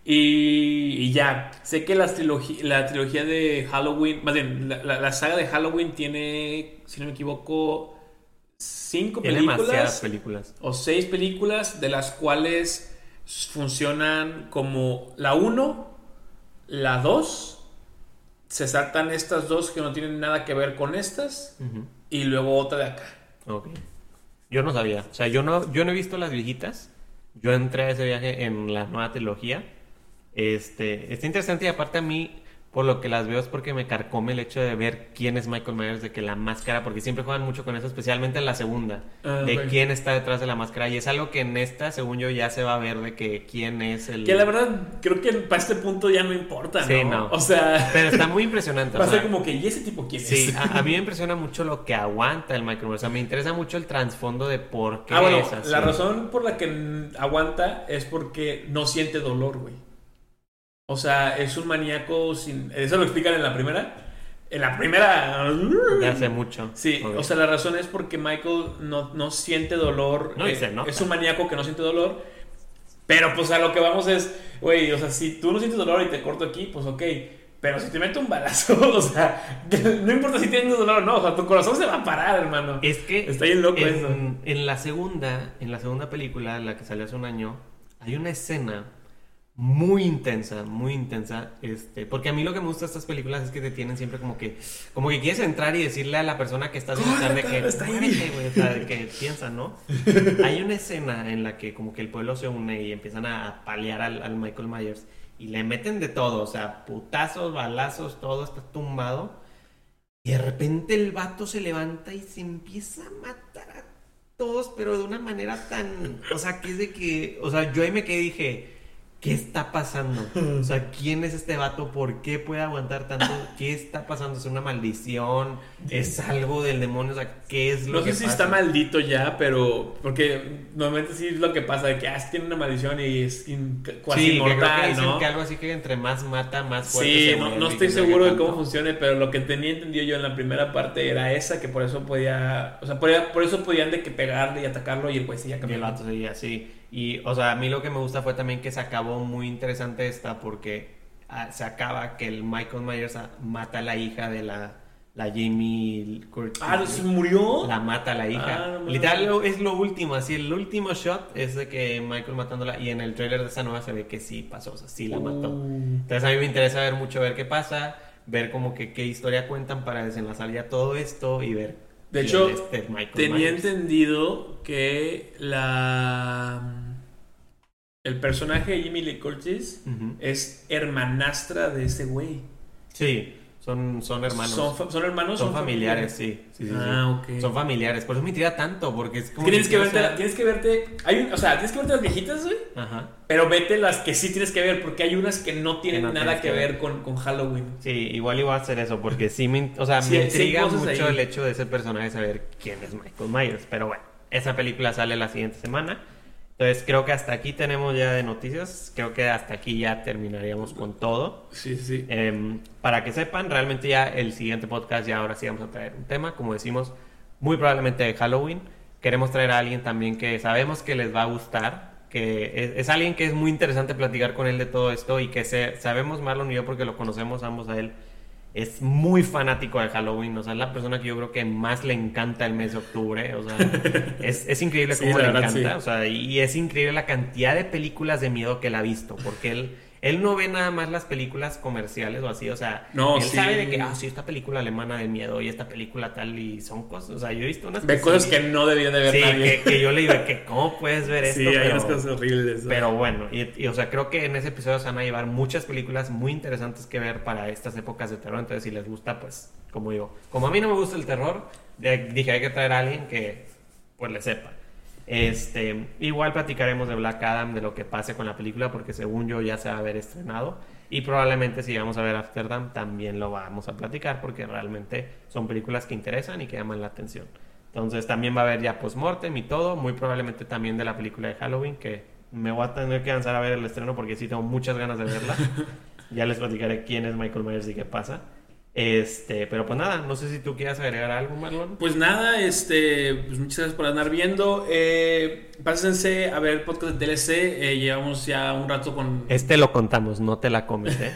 Y, ya, sé que la trilogía, la trilogía de Halloween, más bien, la, saga de Halloween tiene, si no me equivoco, cinco películas. películas. O seis películas, de las cuales funcionan como la 1, la 2, se saltan estas dos que no tienen nada que ver con estas, y luego otra de acá. Ok. Yo no sabía. O sea, yo no, yo no he visto las viejitas. Yo entré a ese viaje en la nueva trilogía. Este, está interesante y aparte a mí por lo que las veo es porque me carcome el hecho de ver quién es Michael Myers, de que la máscara, porque siempre juegan mucho con eso, especialmente en la segunda, ah, de quién está detrás de la máscara. Y es algo que en esta, según yo, ya se va a ver de que quién es el. Que la verdad, creo que para este punto ya no importa, ¿no? Sí, no. O sea. Pero está muy impresionante. Va a ser como que, ¿y ese tipo quién sí, es? Sí, a, mí me impresiona mucho lo que aguanta el Michael Myers. O sea, me interesa mucho el trasfondo de por qué ah, bueno, La razón por la que aguanta es porque no siente dolor, güey. O sea, es un maníaco sin... Eso lo explican en la primera. En la primera. De hace mucho. Sí, o sea, la razón es porque Michael no, no siente dolor. No, eh, no. Es un maníaco que no siente dolor. Pero pues a lo que vamos es, güey, o sea, si tú no sientes dolor y te corto aquí, pues ok. Pero si te meto un balazo, o sea, no importa si tienes dolor o no, o sea, tu corazón se va a parar, hermano. Es que está bien loco en, eso. En la segunda, en la segunda película, la que salió hace un año, hay una escena muy intensa, muy intensa, este, porque a mí lo que me gusta de estas películas es que te tienen siempre como que, como que quieres entrar y decirle a la persona que estás viendo de que, o sea, de que piensa, ¿no? Hay una escena en la que como que el pueblo se une y empiezan a paliar al, al Michael Myers y le meten de todo, o sea, putazos, balazos, todo está tumbado. Y de repente el vato se levanta y se empieza a matar a todos, pero de una manera tan, o sea, que es de que, o sea, yo ahí me quedé y dije, ¿qué está pasando? O sea, ¿quién es este vato? ¿Por qué puede aguantar tanto? ¿Qué está pasando? ¿Es una maldición? ¿Es algo del demonio? O sea, ¿qué es lo no que sé si pasa? está maldito ya, pero. Porque normalmente sí es lo que pasa, de que ah, tiene una maldición y es casi sí, inmortal, que creo que dicen ¿no? que algo así que entre más mata, más fuerte Sí, se no, no estoy no seguro de cómo funcione, pero lo que tenía entendido yo en la primera parte era esa, que por eso podía. O sea, por, por eso podían de que pegarle y atacarlo y el güey seguía Y el vato seguía así. Y, o sea, a mí lo que me gusta fue también que se acabó muy interesante esta porque ah, se acaba que el Michael Myers ah, mata a la hija de la, la Jamie Curtis. Ah, ¿se murió? La mata a la hija. Ah, no. Literal lo- es lo último, así el último shot es de que Michael matándola y en el trailer de esa nueva se ve que sí pasó, o sea, sí la mató. Uh. Entonces a mí me interesa ver mucho ver qué pasa, ver como que qué historia cuentan para desenlazar ya todo esto y ver. De hecho, es este Tenía Myers. entendido que la. El personaje de Jimmy Lee Curtis es hermanastra de ese güey. Sí, son, son hermanos. ¿Son, fa- son hermanos? Son familiares, sí. sí, sí, sí. Ah, ok. Son familiares. Por eso me intriga tanto, porque es como. Tienes que, verte, sea- tienes que verte. Hay un- o sea, tienes que verte las viejitas, güey. Ajá. Pero vete las que sí tienes que ver, porque hay unas que no tienen Que no nada que que ver ver. con, con Halloween. Sí, igual iba a hacer eso, porque sí me, o sea, me intriga mucho ahí. el hecho de ese personaje saber quién es Michael Myers. Pero bueno, esa película sale la siguiente semana. Entonces creo que hasta aquí tenemos ya de noticias. Creo que hasta aquí ya terminaríamos con todo. Sí, sí. Em, para que sepan, realmente ya el siguiente podcast ya ahora sí vamos a traer un tema, como decimos, muy probablemente de Halloween. Queremos traer a alguien también que sabemos que les va a gustar, que es, es alguien que es muy interesante platicar con él de todo esto y que se, sabemos Marlon y yo porque lo conocemos ambos a él. Es muy fanático de Halloween, o sea, es la persona que yo creo que más le encanta el mes de octubre, o sea, es, es increíble cómo le verdad, encanta, sí. o sea, y es increíble la cantidad de películas de miedo que él ha visto, porque él, él no ve nada más las películas comerciales o así, o sea, No, él sí. sabe de que, ah, sí, esta película alemana de miedo y esta película tal, y son cosas, o sea, yo he visto unas Ve cosas que no debía de ver sí, nadie. que, que yo le digo, que ¿cómo puedes ver esto? sí, hay Pero- unas cosas horribles. ¿no? pero bueno, y, y, o sea, creo que en ese episodio se van a llevar muchas películas muy interesantes que ver para estas épocas de terror. Entonces, si les gusta, pues, como digo, como a mí no me gusta el terror, dije hay que traer a alguien que, pues, le sepa. Este, igual platicaremos de Black Adam, de lo que pase con la película, porque según yo ya se va a haber estrenado. Y probablemente si vamos a ver Amsterdam, también lo vamos a platicar, porque realmente son películas que interesan y que llaman la atención. Entonces también va a haber ya postmortem y todo, muy probablemente también de la película de Halloween, que me voy a tener que lanzar a ver el estreno porque sí tengo muchas ganas de verla. ya les platicaré quién es Michael Myers y qué pasa. Este, pero pues nada, no sé si tú quieras agregar algo, Marlon. Pues nada, este, pues muchas gracias por andar viendo. Eh, pásense a ver el podcast de TLC. eh, llevamos ya un rato con. Este lo contamos, no te la comes, ¿eh?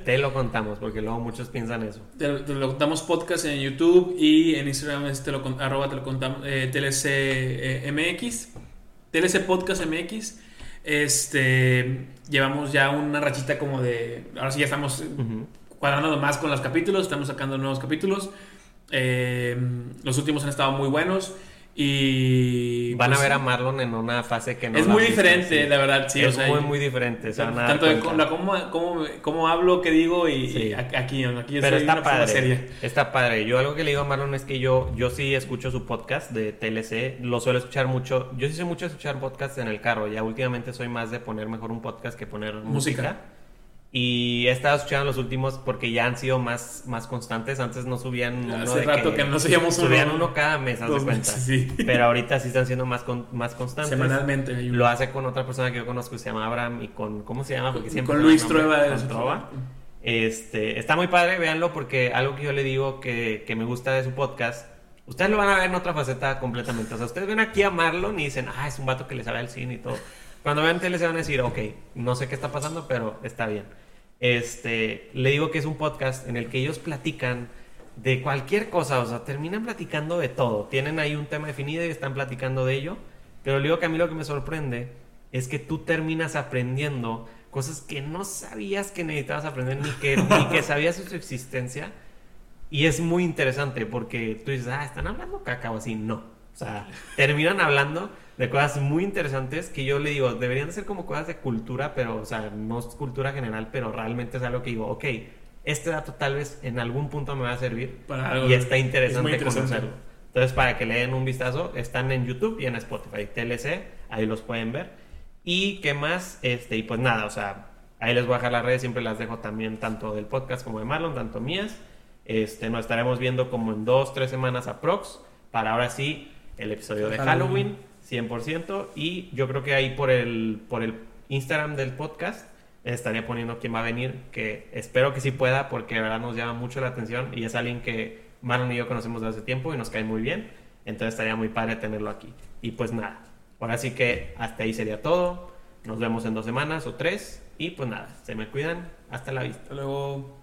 te lo contamos, porque luego muchos piensan eso. Te, te lo contamos podcast en YouTube y en Instagram es te lo, arroba te lo contamos eh, TLC eh, MX. TLC Podcast MX. Este, llevamos ya una rachita como de. Ahora sí ya estamos Ujú. Cuadrando más con los capítulos, estamos sacando nuevos capítulos. Eh, los últimos han estado muy buenos y Van a pues, ver a Marlon en una fase que no es muy visto, diferente, sí. la verdad, sí. es o sea, muy, muy diferente. se a tanto de cómo, cómo, cómo, hablo, qué digo y, Sí. y aquí, aquí Pero soy está una padre. seria. Está padre. Yo algo que le digo a Marlon es que yo, yo sí escucho su podcast de TLC. Lo suelo escuchar mucho. Yo sí sé mucho escuchar podcasts en el carro. Ya últimamente soy más de poner mejor un podcast que poner música. Música. Y he estado escuchando los últimos porque ya han sido más, más constantes. Antes no subían uno Hace de rato que no subíamos uno. Subían uno cada mes, haz de cuenta. meses, sí. Pero ahorita sí están siendo más, con- más constantes. Semanalmente. hay. Lo hace con otra persona que yo conozco que se llama Abraham y con... ¿Cómo se llama? Porque siempre con Luis. Trueba. Con Trueba. Este, está muy padre, véanlo porque algo que yo le digo que, que me gusta de su podcast, ustedes lo van a ver en otra faceta completamente. O sea, ustedes ven aquí a Marlon y dicen, ah, es un vato que le sabe al cine y todo. Cuando vean tele se van a decir, ok, no sé qué está pasando, pero está bien. Este, le digo que es un podcast en el que ellos platican de cualquier cosa, o sea, terminan platicando de todo. Tienen ahí un tema definido y están platicando de ello. Pero le digo que a mí lo que me sorprende es que tú terminas aprendiendo cosas que no sabías que necesitabas aprender ni que, ni que sabías su existencia. Y es muy interesante porque tú dices, ah, están hablando caca o así. No. O sea, terminan hablando de cosas muy interesantes que yo le digo, deberían de ser como cosas de cultura, pero, o sea, no es cultura general, pero realmente es algo que digo, ok, este dato tal vez en algún punto me va a servir y está interesante, conocerlo. Entonces, para que le den un vistazo, están en YouTube y en Spotify, TLC, ahí los pueden ver. Y qué más, este, y pues nada, o sea, ahí les voy a dejar las redes, siempre las dejo también tanto del podcast como de Marlon, tanto mías. Este, nos estaremos viendo como en dos, tres semanas aprox, para ahora sí el episodio de Halloween, 100%. Y yo creo que ahí por el, por el Instagram del podcast estaría poniendo quién va a venir, que espero que sí pueda, porque de verdad nos llama mucho la atención y es alguien que Marlon y yo conocemos desde hace tiempo y nos cae muy bien. Entonces estaría muy padre tenerlo aquí. Y pues nada, Ahora sí que hasta ahí sería todo. Nos vemos en dos semanas o tres. Y pues nada, se me cuidan. Hasta la vista. Hasta luego.